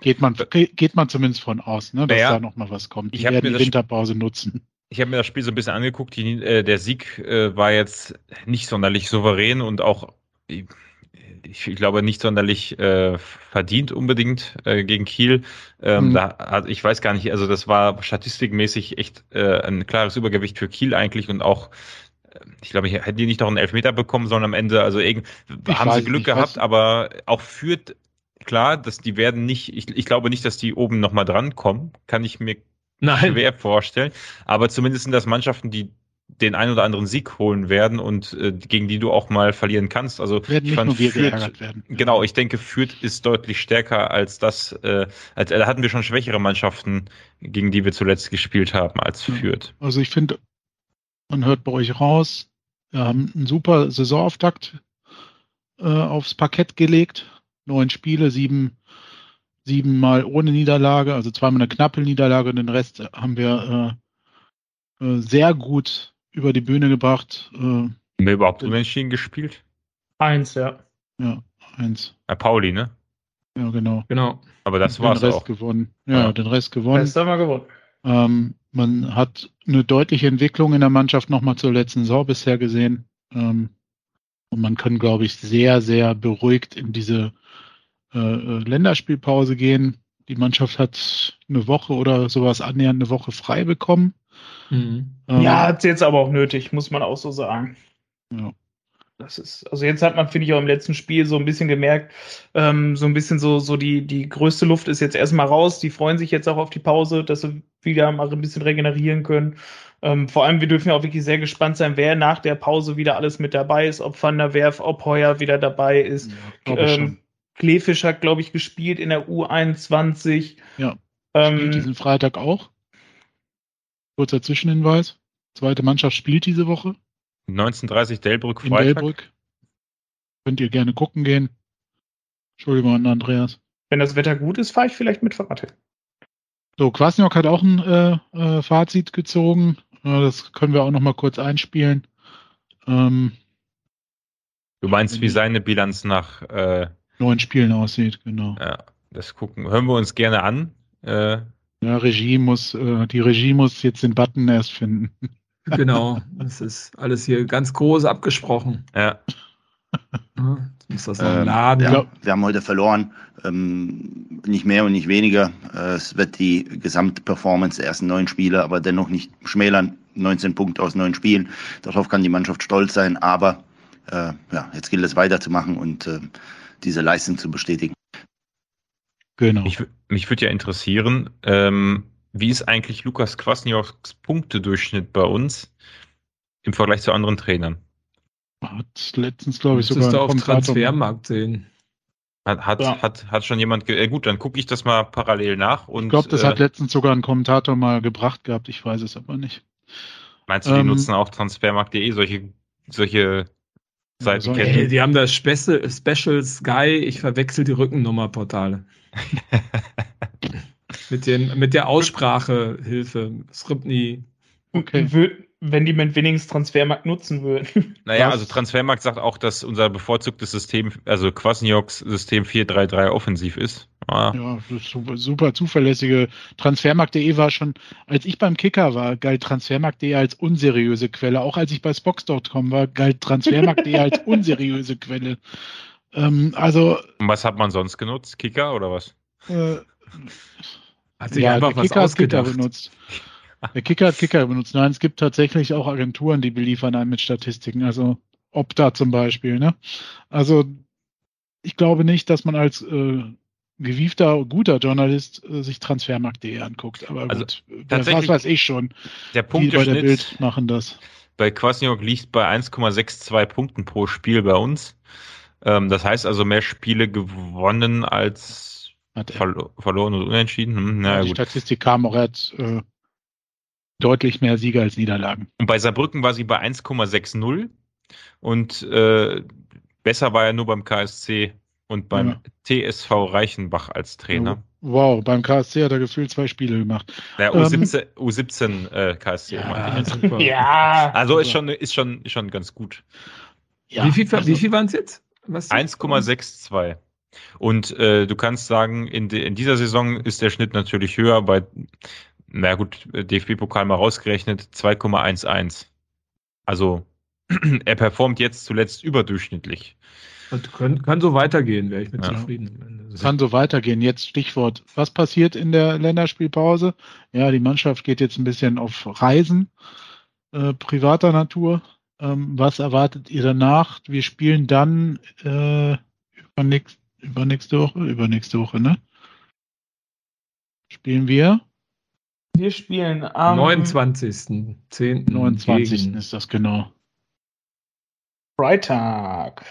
Geht man, ge- geht man zumindest von aus, ne, dass Naja, da noch mal was kommt. Die ich werden mir die Winterpause nutzen. ich habe mir das Spiel so ein bisschen angeguckt. Die, äh, der Sieg äh, war jetzt nicht sonderlich souverän und auch, ich, ich glaube, nicht sonderlich äh, verdient unbedingt äh, gegen Kiel. Ähm, Mhm. da, hat- ich weiß gar nicht, also das war statistikmäßig echt äh, ein klares Übergewicht für Kiel eigentlich und auch äh, ich glaube, ich hätten die nicht noch einen Elfmeter bekommen, sondern am Ende, also irgend, Ich haben sie weiß Glück nicht, gehabt, was- aber auch führt, klar, dass die werden nicht, ich, ich glaube nicht, dass die oben nochmal drankommen, kann ich mir Nein, schwer vorstellen. Aber zumindest sind das Mannschaften, die den ein oder anderen Sieg holen werden und äh, gegen die du auch mal verlieren kannst. Also Werden ich fand nur wir Fürth, genau, ich denke, Fürth ist deutlich stärker als das, äh, als da hatten wir schon schwächere Mannschaften, gegen die wir zuletzt gespielt haben, als. Fürth. Also ich finde, man hört bei euch raus, wir haben einen super Saisonauftakt äh, aufs Parkett gelegt. Neun Spiele, sieben, sieben Mal ohne Niederlage, also zweimal eine knappe Niederlage und den Rest haben wir äh, äh, sehr gut über die Bühne gebracht. Äh, Haben wir überhaupt unentschieden gespielt? Eins, ja. ja, eins. Äh, Pauli, ne? Ja, genau. genau. Aber das den war's Rest auch. gewonnen. Ja, Ja. den Rest gewonnen. Rest haben wir gewonnen. Ähm, man hat eine deutliche Entwicklung in der Mannschaft nochmal zur letzten Saison bisher gesehen. Ähm, und man kann, glaube ich, sehr, sehr beruhigt in diese äh, äh, Länderspielpause gehen. Die Mannschaft hat eine Woche oder sowas annähernd eine Woche frei bekommen. Mhm. Ähm, Ja, hat jetzt aber auch nötig, muss man auch so sagen. Ja. Das ist, also jetzt hat man, finde ich, auch im letzten Spiel so ein bisschen gemerkt, ähm, so ein bisschen so, so die, die größte Luft ist jetzt erstmal raus. Die freuen sich jetzt auch auf die Pause, dass sie wieder mal ein bisschen regenerieren können. Ähm, vor allem, wir dürfen ja auch wirklich sehr gespannt sein, wer nach der Pause wieder alles mit dabei ist, ob Van der Werf, ob Heuer wieder dabei ist. ja. Ähm, Klefisch hat, glaube ich, gespielt in der U21. Ja. Ähm, Spielt diesen Freitag auch. Kurzer Zwischenhinweis. Zweite Mannschaft spielt diese Woche 1930 Delbrück in Freitag. Delbrück. Könnt ihr gerne gucken gehen. Entschuldigung an Andreas. wenn das Wetter gut ist, fahre ich vielleicht mit Fahrrad hin. So, Kwasniok hat auch ein äh, äh, Fazit gezogen. Äh, das können wir auch noch mal kurz einspielen. Ähm, Du meinst, wie seine Bilanz nach äh, neun Spielen aussieht, genau. ja, das gucken. Hören wir uns gerne an. Ja, Regie muss, äh, die Regie muss jetzt den Button erst finden. Genau. Das ist alles hier ganz groß abgesprochen. ja. Ja, Jetzt muss das noch Ähm, laden. ja, wir haben heute verloren, ähm, nicht mehr und nicht weniger. Äh, es wird die Gesamtperformance der ersten neun Spiele, aber dennoch nicht schmälern. 19 Punkte aus neun Spielen. Darauf kann die Mannschaft stolz sein, aber äh, ja, jetzt gilt es weiterzumachen und äh, diese Leistung zu bestätigen. Genau. Mich, wü- mich würde ja interessieren, ähm, wie ist eigentlich Lukas Kwasnioks Punktedurchschnitt bei uns im Vergleich zu anderen Trainern? Hat letztens, glaube ich, sogar auf Transfermarkt sehen. Hat, hat, Ja. hat, hat schon jemand, ge äh, gut, dann gucke ich das mal parallel nach. Und, Ich glaube, das äh, hat letztens sogar ein Kommentator mal gebracht gehabt. Ich weiß es aber nicht. Meinst du, die ähm, nutzen auch transfermarkt.de, solche, solche Ja, so- die haben das Special, Special Sky, ich verwechsel die Rückennummerportale. mit, den, mit der Aussprachehilfe. Skriptni. Okay. Wenn die mit wenigstens Transfermarkt nutzen würden. Naja, Was? also Transfermarkt sagt auch, dass unser bevorzugtes System, also Kwasnioks System 4-3-3 offensiv ist. Ah, Ja, super, super zuverlässige. Transfermarkt.de war schon, als ich beim Kicker war, galt Transfermarkt.de als unseriöse Quelle. Auch als ich bei Spox.com war, galt Transfermarkt.de als unseriöse Quelle. Ähm, also, Und was hat man sonst genutzt? Kicker oder was? äh, Hat sich ja, einfach der was Kicker hat Kicker ausgedacht. benutzt. Der Kicker hat Kicker benutzt. Nein, es gibt tatsächlich auch Agenturen, die beliefern einen mit Statistiken. Also Opta zum Beispiel. Ne? Also ich glaube nicht, dass man als äh, gewiefter, guter Journalist äh, sich Transfermarkt.de anguckt. Aber Also, gut, das, was tatsächlich- weiß ich schon. Der Die bei der Bild machen das. bei Kwasniok liegt bei 1,62 Punkten pro Spiel bei uns. Ähm, das heißt also mehr Spiele gewonnen als er. verlo verloren und unentschieden. Hm, na die gut. Statistik kam auch, hat äh, deutlich mehr Siege als Niederlagen. Und bei Saarbrücken war sie bei 1,60 und äh, besser war er nur beim KSC und beim Ja. TSV Reichenbach als Trainer. Wow, beim KSC hat er gefühlt zwei Spiele gemacht. Der Ähm, U17, U17 äh, KSC. Ja, meinte ich jetzt. super. Ja. Also ist schon, ist schon, ist schon ganz gut. Ja, wie viel, also, wie viel waren es jetzt? Was 1,62. Und äh, du kannst sagen, in, de, in dieser Saison ist der Schnitt natürlich höher, bei, na gut, DFB-Pokal mal rausgerechnet, 2,11. Also er performt jetzt zuletzt überdurchschnittlich. Und kann, kann so weitergehen, wäre ich mit Ja. zufrieden. Kann so weitergehen. Jetzt Stichwort, was passiert in der Länderspielpause? Ja, die Mannschaft geht jetzt ein bisschen auf Reisen äh, privater Natur. Ähm, was erwartet ihr danach? Wir spielen dann äh, übernächst, übernächste Woche, übernächste Woche, ne? Spielen wir? Wir spielen am 29. 10. 29. gegen- ist das genau. Freitag.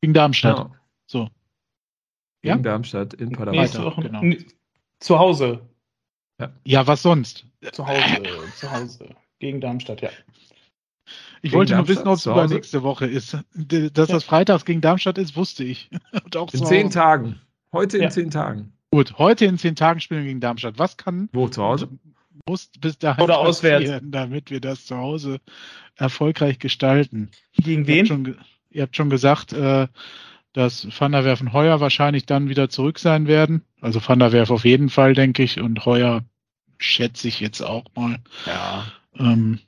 Gegen Darmstadt. Genau. So. Gegen Ja? Darmstadt in Paderborn. Nächste Woche. genau. Zu Hause. Ja, was sonst? Zu Hause. zu Hause. Gegen Darmstadt, ja. Ich wollte nur Darmstadt wissen, ob es zu Hause? übernächste Woche ist. Dass das freitags gegen Darmstadt ist, wusste ich. Und auch In zehn. Tagen. Heute Ja. in zehn Tagen. Gut, heute in zehn Tagen spielen wir gegen Darmstadt. Was kann, Wo zu Hause? muss bis dahin Oder auswärts. damit wir das zu Hause erfolgreich gestalten? Gegen Ihr habt wen? schon, ihr habt schon gesagt, äh, dass Van der Werf und Heuer wahrscheinlich dann wieder zurück sein werden. Also Van der Werf auf jeden Fall, denke ich. Und Heuer schätze ich jetzt auch mal. Ja. Ähm,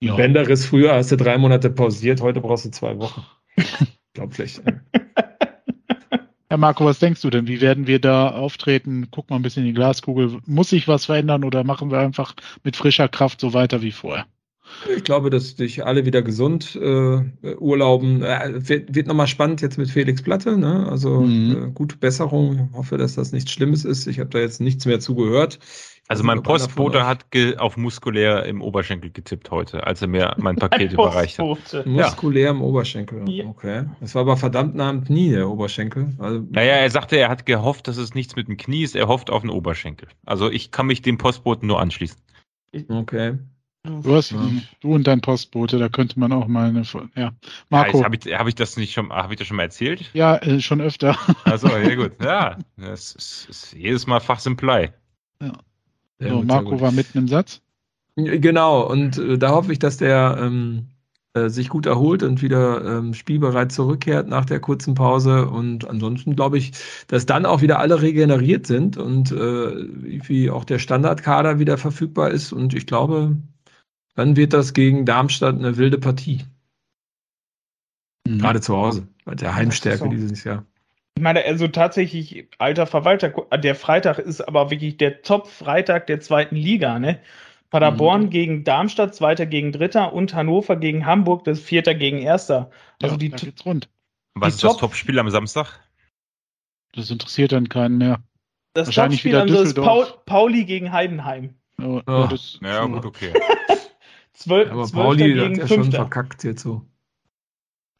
ja. Bänderriss früher hast du drei Monate pausiert, heute brauchst du zwei Wochen. Glaublich. Herr Marco, was denkst du denn? Wie werden wir da auftreten? Guck mal ein bisschen in die Glaskugel. Muss sich was verändern oder machen wir einfach mit frischer Kraft so weiter wie vorher? Ich glaube, dass sich alle wieder gesund äh, urlauben. Äh, wird wird nochmal spannend jetzt mit Felix Platte. Ne? Also Mhm. äh, gute Besserung. Hoffe, dass das nichts Schlimmes ist. Ich habe da jetzt nichts mehr zugehört. Also mein Postbote hat auf muskulär im Oberschenkel getippt heute, als er mir mein Paket überreicht hat. Muskulär im Oberschenkel. Ja. Okay. Das war aber verdammt nah am Knie, der Oberschenkel. Also, Naja, er sagte, er hat gehofft, dass es nichts mit dem Knie ist, er hofft auf den Oberschenkel. Also ich kann mich dem Postboten nur anschließen. Okay. Du, hast, Ja. du und dein Postbote, da könnte man auch mal eine. Ja, Marco. Ja, Habe ich, hab ich das nicht schon, habe ich das schon mal erzählt? Ja, äh, schon öfter. Also, ja gut. Ja, das ist, ist jedes Mal Fachs im Play. Sehr So, Marco war mitten im Satz. Genau, und äh, da hoffe ich, dass der ähm, äh, sich gut erholt und wieder ähm, spielbereit zurückkehrt nach der kurzen Pause. Und ansonsten glaube ich, dass dann auch wieder alle regeneriert sind und äh, wie auch der Standardkader wieder verfügbar ist. Und ich glaube, dann wird das gegen Darmstadt eine wilde Partie. Mhm. Gerade zu Hause, bei der Heimstärke dieses Jahr. Ich meine, also tatsächlich, alter Verwalter, der Freitag ist aber wirklich der Top-Freitag der zweiten Liga, ne? Paderborn Mhm. gegen Darmstadt, Zweiter gegen Dritter und Hannover gegen Hamburg, das Vierter gegen Erster. Also ja, die, da geht's rund. Was ist das Top- Topspiel am Samstag? Das interessiert dann keinen mehr. das wahrscheinlich Topspiel wieder also ist Düsseldorf. Paul, Pauli gegen Heidenheim. Oh, Oh. das, Ja, gut, okay. Zwölf, Aber Pauli hat gegen ja schon verkackt jetzt so.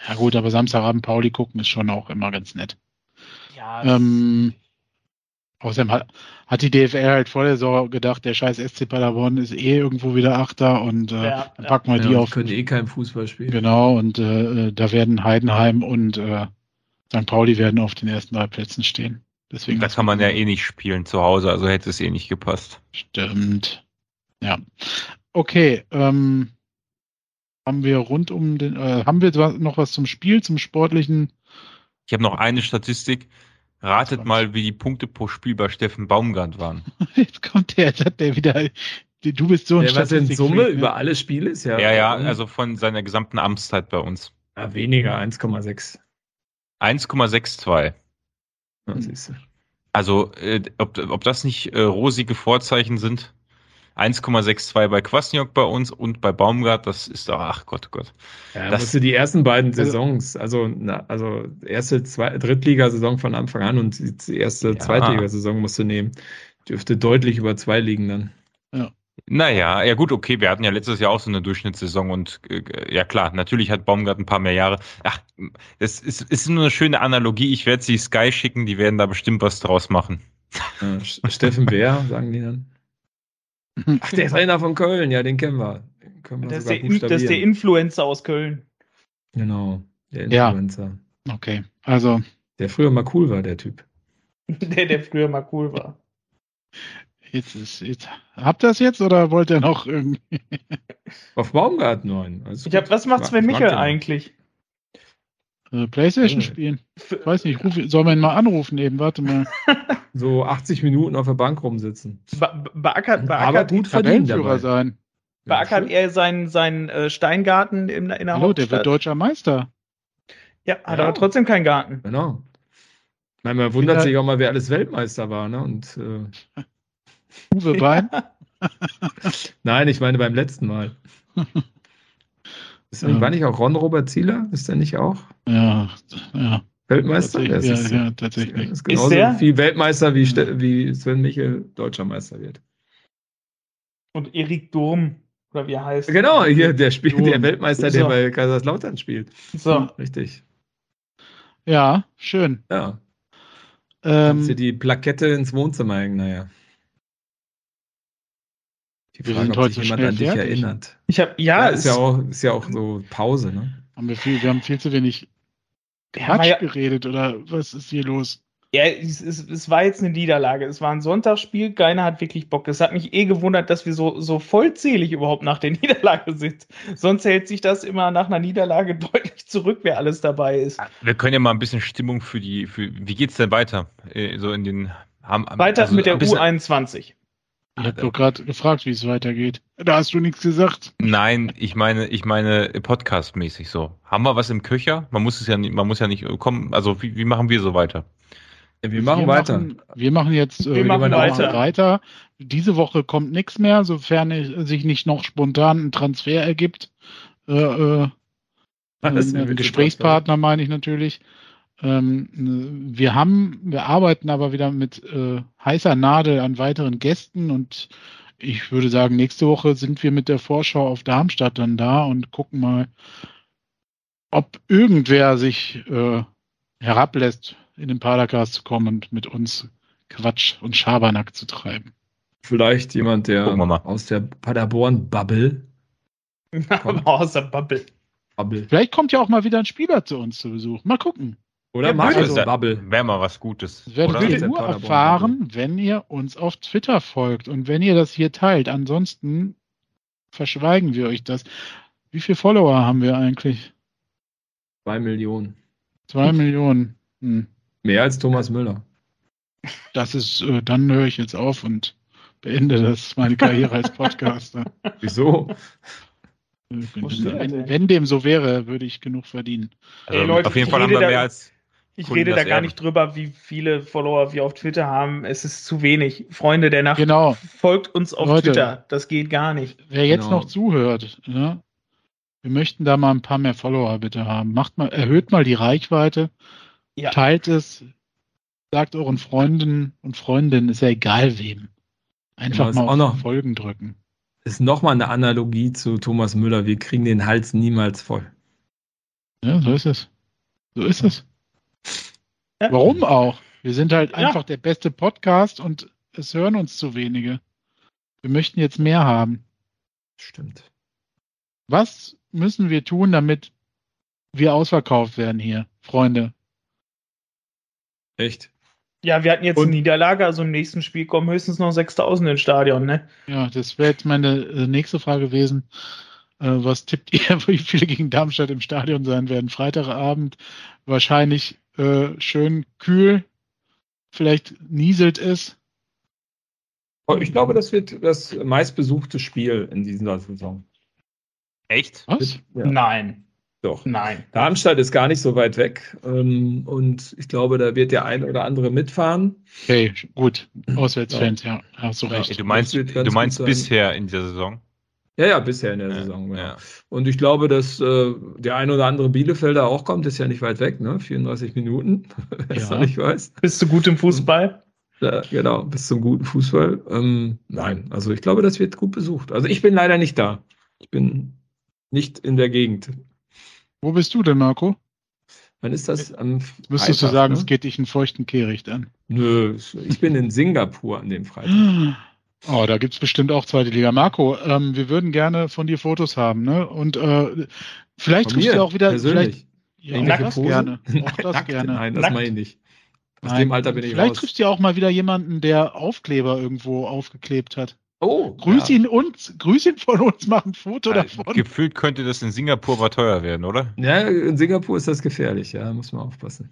ja gut, aber Samstagabend Pauli gucken ist schon auch immer ganz nett. Ja, Ähm, außerdem hat, hat die DFL halt vor der Saison gedacht, der scheiß SC Paderborn ist eh irgendwo wieder Achter und äh, Ja, dann packen wir Ja, die auf. können eh kein Fußball spielen. Genau, und äh, da werden Heidenheim und äh, St. Pauli werden auf den ersten drei Plätzen stehen. Deswegen Da kann man ja eh nicht spielen zu Hause, also hätte es eh nicht gepasst. Stimmt. Ja. Okay, ähm, haben wir rund um den, äh, haben wir noch was zum Spiel, zum sportlichen? Ich habe noch eine Statistik. Ratet mal, wie die Punkte pro Spiel bei Steffen Baumgart waren. Jetzt kommt der, jetzt hat der wieder, du bist so ein Ja, was in Summe ne? über alle Spiele ist ja. Ja, ja, also von seiner gesamten Amtszeit bei uns. Ja, weniger, 1,6. 1,62. Ja, siehst du. Also, äh, ob, ob das nicht äh, rosige Vorzeichen sind? 1,62 bei Kwasniok bei uns und bei Baumgart, das ist doch, ach Gott, oh Gott. Ja, Das- sind die ersten beiden Saisons, also, na, also erste zwei, Drittligasaison von Anfang an und die- erste Ja. Zweitligasaison musst du nehmen. Dürfte deutlich über zwei liegen dann. Naja, ja gut, okay, wir hatten ja letztes Jahr auch so eine Durchschnittssaison und äh, ja klar, natürlich hat Baumgart ein paar mehr Jahre. Ach, das ist, ist nur eine schöne Analogie. Ich werde sie Sky schicken, die werden da bestimmt was draus machen. Äh, Sch- Steffen Wehr, sagen die dann. Ach, der Trainer von Köln, ja, den kennen wir. Den können wir Das ist, der, das ist der. Influencer aus Köln. Genau, der Ja. Influencer. Okay, also Der früher mal cool war, der Typ. Der, der früher mal cool war. jetzt ist jetzt habt ihr das jetzt oder wollt ihr noch irgendwie? Auf Baumgart 9. Alles Ich hab, was macht Sven den. eigentlich? Äh, Playstation spielen. Ich weiß nicht, ruf, sollen wir ihn mal anrufen eben? Warte mal. So 80 Minuten auf der Bank rumsitzen. Be beackert, Aber beackert, gut verdient Tabellenführer dabei. sein. beackert Ja, er seinen, seinen äh, Steingarten in, der- in der Hallo, der Hauptstadt? wird deutscher Meister. ja, hat Ja. aber trotzdem keinen Garten. Genau. Meine, man wundert Ja. sich auch mal, wer alles Weltmeister war. Ne? Und, äh, Uwe Bein. nein, ich meine beim letzten Mal. Ist, Ja. War nicht auch Ron Robert Zieler? Ist der nicht auch Ja, ja. Weltmeister? Tatsächlich, ist, ja, ja, tatsächlich. ist genauso der? viel Weltmeister wie, wie Sven Michel deutscher Meister wird. Und Erik Durm, oder wie er heißt. Genau, hier, der spielt So. der Weltmeister, der So. bei Kaiserslautern spielt. So. Richtig. Ja, schön. Ja. Kannst dir Ähm, die Plakette ins Wohnzimmer hängen, naja. Die Wir Frage, sind ob heute sich so jemand an dich fertig. erinnert. Ich habe ja, Ja, ist ja es- auch, ist ja auch so Pause, ne? haben wir, viel, wir haben viel zu wenig Quatsch ja- geredet oder was ist hier los? Ja, es, es, es war jetzt eine Niederlage. Es war ein Sonntagsspiel. Keiner hat wirklich Bock. Es hat mich eh gewundert, dass wir so, so vollzählig überhaupt nach der Niederlage sind. Sonst hält sich das immer nach einer Niederlage deutlich zurück, wer alles dabei ist. Wir können ja mal ein bisschen Stimmung für die, für, wie geht's denn weiter? Äh, So in den, haben, Weiter also mit der ein bisschen- U21. Ich habe doch gerade gefragt, wie es weitergeht. Da hast du nichts gesagt. Nein, ich meine, ich meine Podcast-mäßig so. Haben wir was im Köcher? Man muss es ja nicht, man muss ja nicht kommen. Also wie, wie machen wir so weiter? Ja, wir machen weiter. Machen, wir machen jetzt äh, Wir machen weiter. weiter. Diese Woche kommt nichts mehr, sofern es- sich nicht noch spontan ein Transfer ergibt. Äh, äh, mit Gesprächspartner meine ich natürlich. Ähm, wir haben, wir arbeiten aber wieder mit äh, heißer Nadel an weiteren Gästen und ich würde sagen, nächste Woche sind wir mit der Vorschau auf Darmstadt dann da und gucken mal, ob irgendwer sich äh, herablässt, in den Padercast zu kommen und mit uns Quatsch und Schabernack zu treiben. Vielleicht jemand, der aus der Paderborn-Bubble. Aus der Bubble. Bubble. Vielleicht kommt ja auch mal wieder ein Spieler zu uns zu Besuch. Mal gucken. Oder Ja, Markus Also, Bubble. Wäre mal was Gutes. Das werdet ihr nur erfahren, wenn ihr uns auf Twitter folgt und wenn ihr das hier teilt. Ansonsten verschweigen wir euch das. Wie viele Follower haben wir eigentlich? Zwei Millionen. Zwei Millionen. Hm. Mehr als Thomas Müller. Das ist, äh, dann höre ich jetzt auf und beende das meine Karriere als Podcaster. Wieso? Äh, wenn, wenn dem so wäre, würde ich genug verdienen. Also Ey, Leute, auf jeden Fall haben wir mehr als. Ich Kunden rede da gar Erben. nicht drüber, wie viele Follower wir auf Twitter haben. Es ist zu wenig. Freunde der Nacht, Genau. folgt uns auf Leute. Twitter. Das geht gar nicht. Wer jetzt Genau. noch zuhört, ne? wir möchten da mal ein paar mehr Follower bitte haben. Macht mal, erhöht mal die Reichweite, Ja. teilt es, sagt euren Freunden und Freundinnen, ist ja egal wem. Einfach Genau, mal auch auf noch- Folgen drücken. Ist nochmal eine Analogie zu Thomas Müller. Wir kriegen den Hals niemals voll. Ja, so ist es. So ist es. Ja. Warum auch? Wir sind halt Ja. einfach der beste Podcast und es hören uns zu wenige. Wir möchten jetzt mehr haben. Stimmt. Was müssen wir tun, damit wir ausverkauft werden hier, Freunde? Echt? Ja, wir hatten jetzt Und- eine Niederlage, also im nächsten Spiel kommen höchstens noch 6000 ins Stadion, ne? Ja, das wäre jetzt meine äh, nächste Frage gewesen. Äh, was tippt ihr, wie viele gegen Darmstadt im Stadion sein werden? Freitagabend wahrscheinlich äh, schön kühl. Vielleicht nieselt es. Oh, Ich glaube, das wird das meistbesuchte Spiel in dieser Saison. Echt? Was? Ja. Nein. Doch. Nein. Darmstadt ist gar nicht so weit weg. Ähm, und ich glaube, da wird der ein oder andere mitfahren. Okay, gut. Auswärtsfans, ja. Hast du Ja. recht. Du meinst, du meinst bisher in dieser Saison? Ja, ja, bisher in der Ja, Saison. Ja. ja. Und ich glaube, dass äh, der ein oder andere Bielefelder auch kommt, ist ja nicht weit weg, ne? 34 Minuten, wer es Ja. noch nicht weiß. Bist du gut im Fußball? Ja, genau, bis zum guten Fußball. Ähm, nein, also ich glaube, das wird gut besucht. Also ich bin leider nicht da. Ich bin nicht in der Gegend. Wo bist du denn, Marco? Wann ist das? Am Müsstest du Freitag, sagen, ne? es geht dich einen feuchten Kehricht an. Nö, ich bin in Singapur an dem Freitag. Oh, da gibt's bestimmt auch zweite Liga. Marco, ähm, wir würden gerne von dir Fotos haben, ne? Und äh, vielleicht triffst du auch wieder. persönlich. Vielleicht, ja, auch das Posen? gerne. Auch das Nackt? gerne. Nein, das Nackt? meine ich nicht. Aus Nein, dem Alter bin ich Vielleicht raus. triffst du ja auch mal wieder jemanden, der Aufkleber irgendwo aufgeklebt hat. Oh, Grüß ja. ihn uns, grüß ihn von uns, mach ein Foto Ja, davon. Gefühlt könnte das in Singapur aber teuer werden, oder? Ja, in Singapur ist das gefährlich, ja, muss man aufpassen.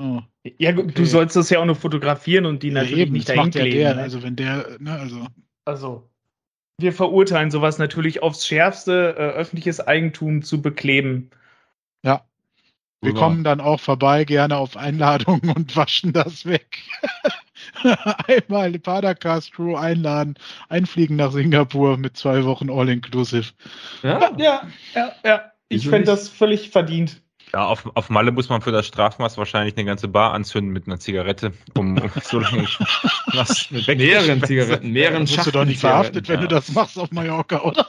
Oh. Ja, gut, Okay. du sollst das ja auch nur fotografieren und die Ja, natürlich eben, nicht das dahin macht ja kleben. der, ne? also wenn der, ne, also. Also, wir verurteilen sowas natürlich aufs Schärfste, äh, öffentliches Eigentum zu bekleben. Ja. Wir Wunderbar. kommen dann auch vorbei, gerne auf Einladung und waschen das weg. Einmal die Padercast Crew einladen, einfliegen nach Singapur mit zwei Wochen All-Inclusive. Ja, Ja, ja, ja. Ich nicht? das völlig verdient. Ja, auf, auf Malle muss man für das Strafmaß wahrscheinlich eine ganze Bar anzünden mit einer Zigarette, um, um so lange was mit mehreren Zigaretten, mehreren Dann wirst du doch nicht Schachteln verhaftet, wenn Zigaretten, du das machst auf Mallorca, oder?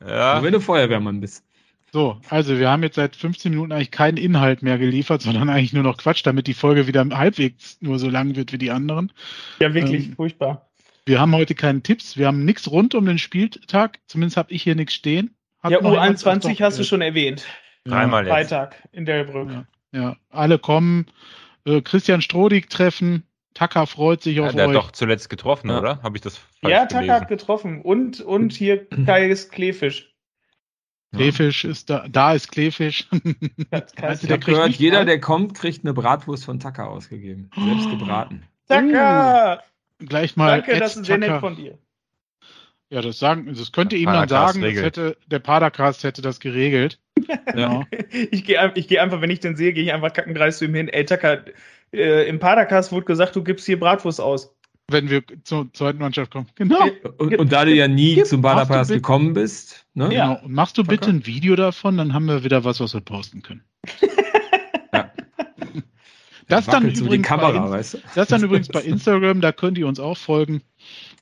Ja. Ja, Nur wenn du Feuerwehrmann bist. So, also wir haben jetzt seit 15 Minuten eigentlich keinen Inhalt mehr geliefert, sondern eigentlich nur noch Quatsch, damit die Folge wieder halbwegs nur so lang wird wie die anderen. Ja, wirklich Ähm, furchtbar. Wir haben heute keine Tipps, wir haben nichts rund um den Spieltag, zumindest habe ich hier nichts stehen. Hat Ja, noch jemand- U21 Ach doch, hast du schon erwähnt. Dreimal jetzt. Freitag in Delbrück. Ja, ja, alle kommen. Äh, Christian Strodig treffen. Taka freut sich Ja, auf der hat euch. doch zuletzt getroffen, Ja. oder? Habe ich das falsch Ja, Taka gelesen? hat getroffen. Und, und hier Kais Klefisch. Kleefisch ist da, da ist Kleefisch. Ich der gehört, jeder, der kommt, kriegt eine Bratwurst von Tacker ausgegeben. Selbst gebraten. Taka! Gleich mal. Danke, das ist sehr nett Taka- von dir. Ja, das sagen, das könnte Der ihm dann Padercast sagen, hätte, der Padercast hätte das geregelt. Genau. Ich gehe ich geh einfach, wenn ich den sehe, gehe ich einfach kackengreis zu ihm hin. Ey, Taka, äh, im Padercast wurde gesagt, du gibst hier Bratwurst aus. Wenn wir zur zweiten Mannschaft kommen. Genau. Und, und da du ja nie Gib- zum bitte- gekommen bist, ne? Ja. genau. Und machst du bitte Okay. ein Video davon, dann haben wir wieder was, was wir posten können. Ja. Das dann so übrigens bei Kamera, weißt du? Das dann übrigens bei Instagram, da könnt ihr uns auch folgen,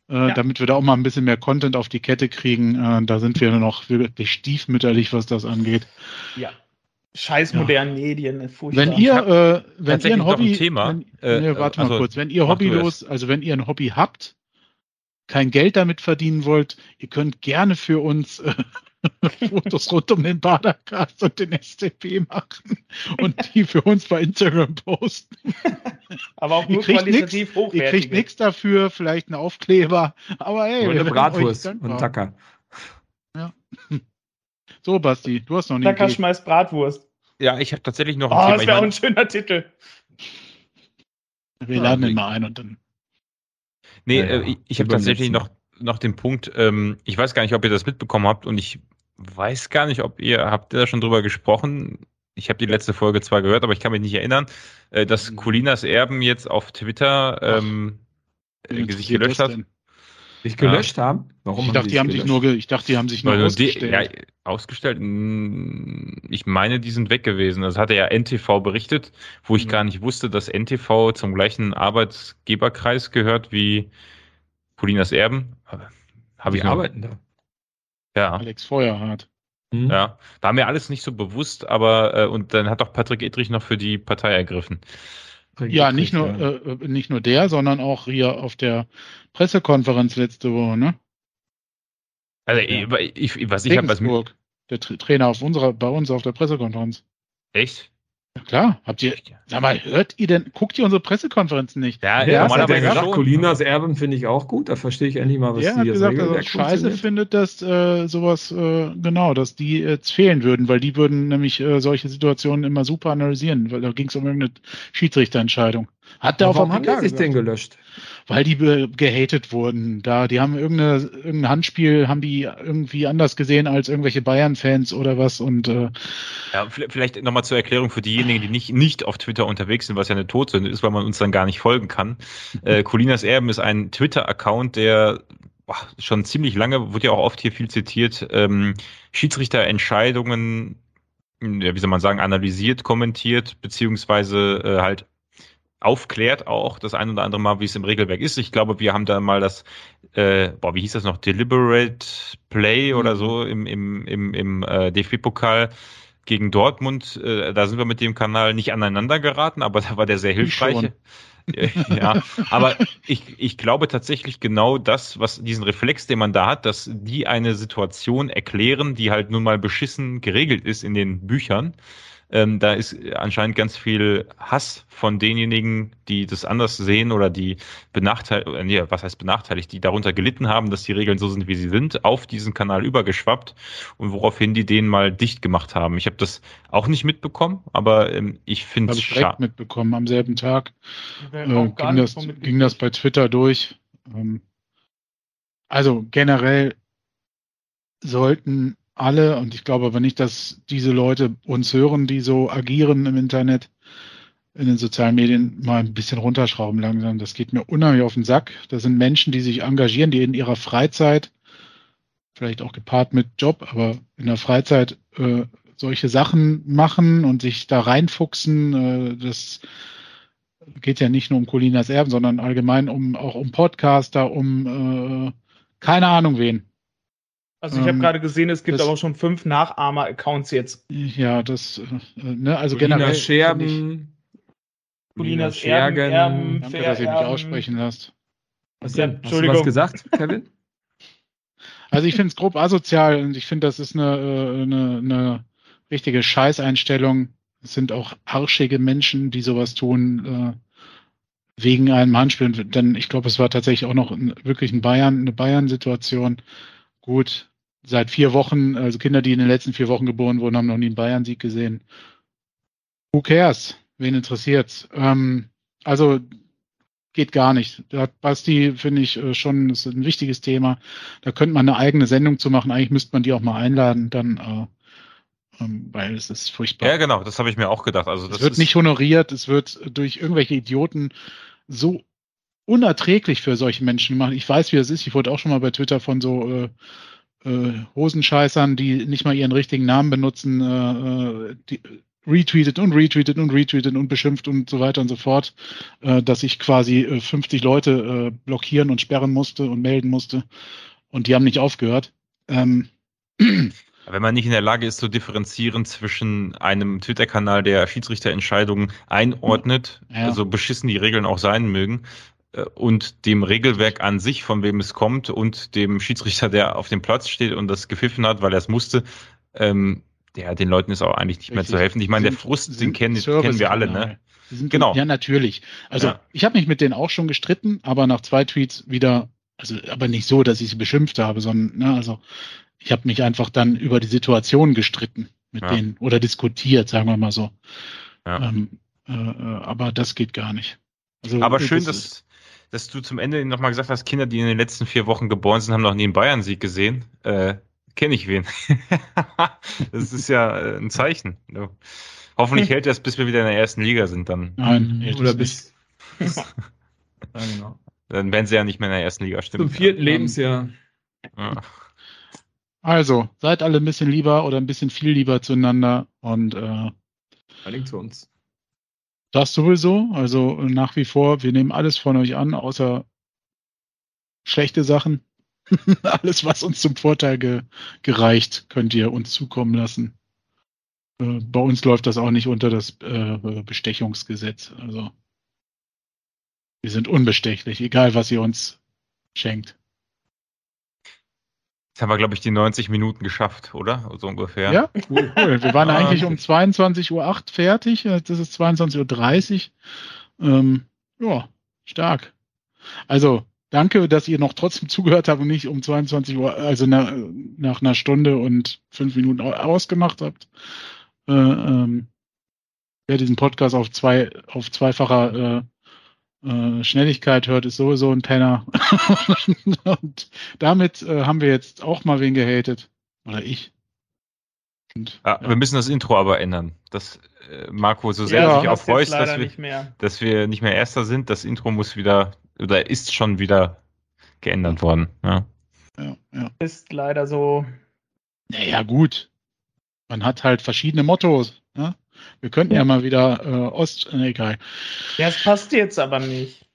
äh, Ja. damit wir da auch mal ein bisschen mehr Content auf die Kette kriegen. Äh, da sind wir noch wirklich stiefmütterlich, was das angeht. Ja. Scheiß Ja. modernen Medien. Furchtbar. Wenn ihr, äh, wenn ihr ein noch ein Hobby, Thema. wenn, Äh, nee, warte mal also, kurz, wenn ihr hobbylos, also wenn ihr ein Hobby habt, kein Geld damit verdienen wollt, ihr könnt gerne für uns äh, Fotos rund um den Badercast und den SCP machen und die für uns bei Instagram posten. aber auch ihr nur kriegt qualitativ Ihr kriegt hochwertige. nichts dafür, vielleicht einen Aufkleber, aber hey, Und wir eine Bratwurst und Tacker. So, Basti, du hast noch eine Idee. schmeißt Bratwurst. Ja, ich habe tatsächlich noch ein Oh, Thema. das wäre auch ein schöner Titel. Wir Ja, laden ihn ich- mal ein und dann. nee, Ja, ja. äh, ich, ich habe tatsächlich noch, noch den Punkt, ähm, ich weiß gar nicht, ob ihr das mitbekommen habt und ich weiß gar nicht, ob ihr, habt ihr da schon drüber gesprochen? Ich habe die letzte Folge zwar gehört, aber ich kann mich nicht erinnern, äh, dass Mhm. Colinas Erben jetzt auf Twitter ähm, Wen äh, sich gelöscht hat. Sich gelöscht haben? Warum Ich dachte, die haben sich nur, ich dachte, die haben sich nur Also die, ausgestellt. ja, ausgestellt. mm, Ich meine, die sind weg gewesen. Das hatte ja NTV berichtet, wo ich Mhm. gar nicht wusste, dass NTV zum gleichen Arbeitgeberkreis gehört wie Colinas Erben. Habe Die ich noch, arbeiten da. Ja, Alex Feuerhardt. Hm? ja. War mir alles nicht so bewusst, aber äh, und dann hat doch Patrick Edrich noch für die Partei ergriffen. Ja, nicht nur, Ja. äh, äh, nicht nur der, sondern auch hier auf der Pressekonferenz letzte Woche, ne? Also Ja. ich, ich, was ich habe, was der Tra Trainer auf unserer, bei uns auf der Pressekonferenz. echt. Ja, klar, habt ihr, sag mal, hört ihr denn, guckt ihr unsere Pressekonferenzen nicht? Ja, Ja, er normalerweise gesagt, schon. Colinas Erben finde ich auch gut. Da verstehe ich endlich mal, was Der die hat jetzt gesagt, dass er Regelwerk scheiße findet, dass äh, sowas, äh, genau, dass die jetzt fehlen würden, weil die würden nämlich äh, solche Situationen immer super analysieren, weil da ging es um irgendeine Schiedsrichterentscheidung. Hat der auf Warum haben die sich denn gelöscht? Weil die gehatet wurden. Da, die haben irgendeine, irgendein Handspiel, haben die irgendwie anders gesehen als irgendwelche Bayern-Fans oder was und äh, Ja, vi- vielleicht nochmal zur Erklärung für diejenigen, die nicht, nicht auf Twitter unterwegs sind, was ja eine Todsünde ist, weil man uns dann gar nicht folgen kann. Äh, Colinas Erben ist ein Twitter-Account, der boah, schon ziemlich lange, wird ja auch oft hier viel zitiert, ähm, Schiedsrichterentscheidungen, ja, wie soll man sagen, analysiert, kommentiert, beziehungsweise äh, halt aufklärt auch das ein oder andere Mal, wie es im Regelwerk ist. Ich glaube, wir haben da mal das, äh, boah, wie hieß das noch, Deliberate Play oder so im, im, im, im äh, DFB-Pokal gegen Dortmund. Äh, da sind wir mit dem Kanal nicht aneinander geraten, aber da war der sehr hilfreich. ja, aber ich, ich glaube tatsächlich genau das, was diesen Reflex, den man da hat, dass die eine Situation erklären, die halt nun mal beschissen geregelt ist in den Büchern. Ähm, da ist anscheinend ganz viel Hass von denjenigen, die das anders sehen oder die benachteiligt, äh, nee, was heißt benachteiligt, die darunter gelitten haben, dass die Regeln so sind, wie sie sind, auf diesen Kanal übergeschwappt und woraufhin die den mal dicht gemacht haben. Ich habe das auch nicht mitbekommen, aber ähm, ich finde habe es ich direkt schade. mitbekommen. Am selben Tag äh, ging, nicht das, ging das bei Twitter durch. Ähm, also generell sollten alle, und ich glaube aber nicht, dass diese Leute uns hören, die so agieren im Internet, in den sozialen Medien, mal ein bisschen runterschrauben langsam. Das geht mir unheimlich auf den Sack. Das sind Menschen, die sich engagieren, die in ihrer Freizeit, vielleicht auch gepaart mit Job, aber in der Freizeit äh, solche Sachen machen und sich da reinfuchsen. Äh, das geht ja nicht nur um Colinas Erben, sondern allgemein um auch um Podcaster, um äh, keine Ahnung wen. Also ich habe ähm, gerade gesehen, es gibt das- aber schon fünf Nachahmer-Accounts jetzt. Ja, das, äh, ne, also Colinas generell. finde ich- Scherben. Erben, Erben, Danke, dass ihr mich aussprechen lasst. Was Ja, denn? Hast du Entschuldigung. was gesagt, Kevin? Also ich finde es grob asozial und ich finde, das ist eine, äh, eine, eine richtige Scheißeinstellung. Es sind auch arschige Menschen, die sowas tun, äh, wegen einem Handspiel. Denn ich glaube, es war tatsächlich auch noch ein, wirklich ein Bayern, eine Bayern-Situation. Gut, seit vier Wochen, also Kinder, die in den letzten vier Wochen geboren wurden, haben noch nie einen Bayern-Sieg gesehen. Who cares? Wen interessiert's? Ähm, also geht gar nicht. Da hat Basti, finde ich, äh, schon, ist ein wichtiges Thema. Da könnte man eine eigene Sendung zu machen. Eigentlich müsste man die auch mal einladen, dann, äh, ähm, weil es ist furchtbar. Ja, genau, das habe ich mir auch gedacht. Also das es wird nicht honoriert, es wird durch irgendwelche Idioten so unerträglich für solche Menschen gemacht. Ich weiß, wie das ist. Ich wurde auch schon mal bei Twitter von so äh, äh, Hosenscheißern, die nicht mal ihren richtigen Namen benutzen, äh, äh, die, retweetet und retweetet und retweetet und beschimpft und so weiter und so fort, äh, dass ich quasi äh, 50 Leute äh, blockieren und sperren musste und melden musste. Und die haben nicht aufgehört. Ähm, Wenn man nicht in der Lage ist zu differenzieren zwischen einem Twitter-Kanal, der Schiedsrichterentscheidungen einordnet, Ja. also beschissen die Regeln auch sein mögen, und dem Regelwerk an sich, von wem es kommt, und dem Schiedsrichter, der auf dem Platz steht und das gepfiffen hat, weil er es musste, ähm, ja, den Leuten ist auch eigentlich nicht mehr Richtig. zu helfen. Ich meine, der Sind- Frust, den kennen, kennen wir alle, ne? Sind, Genau. Ja, natürlich. Also Ja. ich habe mich mit denen auch schon gestritten, aber nach zwei Tweets wieder, also aber nicht so, dass ich sie beschimpft habe, sondern, ne, also ich habe mich einfach dann über die Situation gestritten mit Ja. denen oder diskutiert, sagen wir mal so. Ja. Ähm, äh, äh, aber das geht gar nicht. Also, Aber äh, schön, das dass, dass du zum Ende nochmal gesagt hast, Kinder, die in den letzten vier Wochen geboren sind, haben noch nie einen Bayern-Sieg gesehen. Äh, Kenne ich wen. das ist ja äh, ein Zeichen. Hoffentlich hält das, bis wir wieder in der ersten Liga sind. Dann, Nein, Oder es bis. ja, genau. dann werden sie ja nicht mehr in der ersten Liga stimmen. Zum vierten Lebensjahr. Ja. Also, seid alle ein bisschen lieber oder ein bisschen viel lieber zueinander und äh, zu uns. Das sowieso. Also äh, nach wie vor, wir nehmen alles von euch an, außer schlechte Sachen. alles, was uns zum Vorteil ge gereicht, könnt ihr uns zukommen lassen. Äh, bei uns läuft das auch nicht unter das äh, Bestechungsgesetz. Also wir sind unbestechlich, egal was ihr uns schenkt. Haben wir, glaube ich, die 90 Minuten geschafft, oder? So ungefähr. Ja, cool, cool. Wir waren Ah, eigentlich um 22.08 Uhr fertig. Jetzt ist es 22.30 Uhr. Ähm, ja, stark. Also, danke, dass ihr noch trotzdem zugehört habt und nicht um 22 Uhr, also na, nach einer Stunde und fünf Minuten au- ausgemacht habt. Äh, ähm, wer diesen Podcast auf zwei, auf zweifacher äh, äh, Schnelligkeit hört, ist sowieso ein Penner. und damit äh, haben wir jetzt auch mal wen gehatet. Oder ich. Und, ja, ja. Wir müssen das Intro aber ändern. Das, äh, Marco, so sehr ja, du dich auch freust, dass wir, nicht mehr. dass wir nicht mehr Erster sind, das Intro muss wieder, oder ist schon wieder geändert worden. Ja. Ja, ja. Ist leider so. Naja, gut. Man hat halt verschiedene Mottos. Ne? Wir könnten ja, ja mal wieder äh, Ost. Ne, egal. Ja, es passt jetzt aber nicht.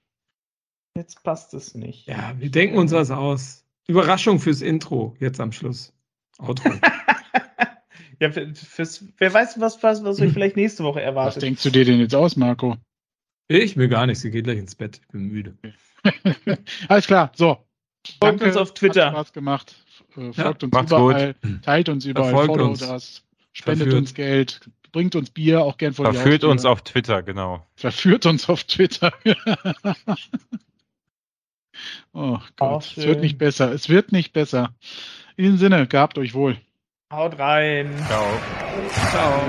Jetzt passt es nicht. Ja, wir denken uns was aus. Überraschung fürs Intro, jetzt am Schluss. Outro. ja, fürs, wer weiß, was, was, was euch vielleicht nächste Woche erwartet. Was denkst du dir denn jetzt aus, Marco? Ich will gar nichts. Sie geht gleich ins Bett. Ich bin müde. Alles klar. So. Folgt Danke, uns auf Twitter. Hat Spaß gemacht. Äh, folgt ja, uns überall. Gut. Teilt uns überall. Folgt uns. das. Spendet Verführt. uns Geld bringt uns Bier auch gern vor Verführt die Haustür. uns auf Twitter, genau. Verführt uns auf Twitter. oh Gott, es wird nicht besser. Es wird nicht besser. In diesem Sinne, gehabt euch wohl. Haut rein. Ciao. Ciao.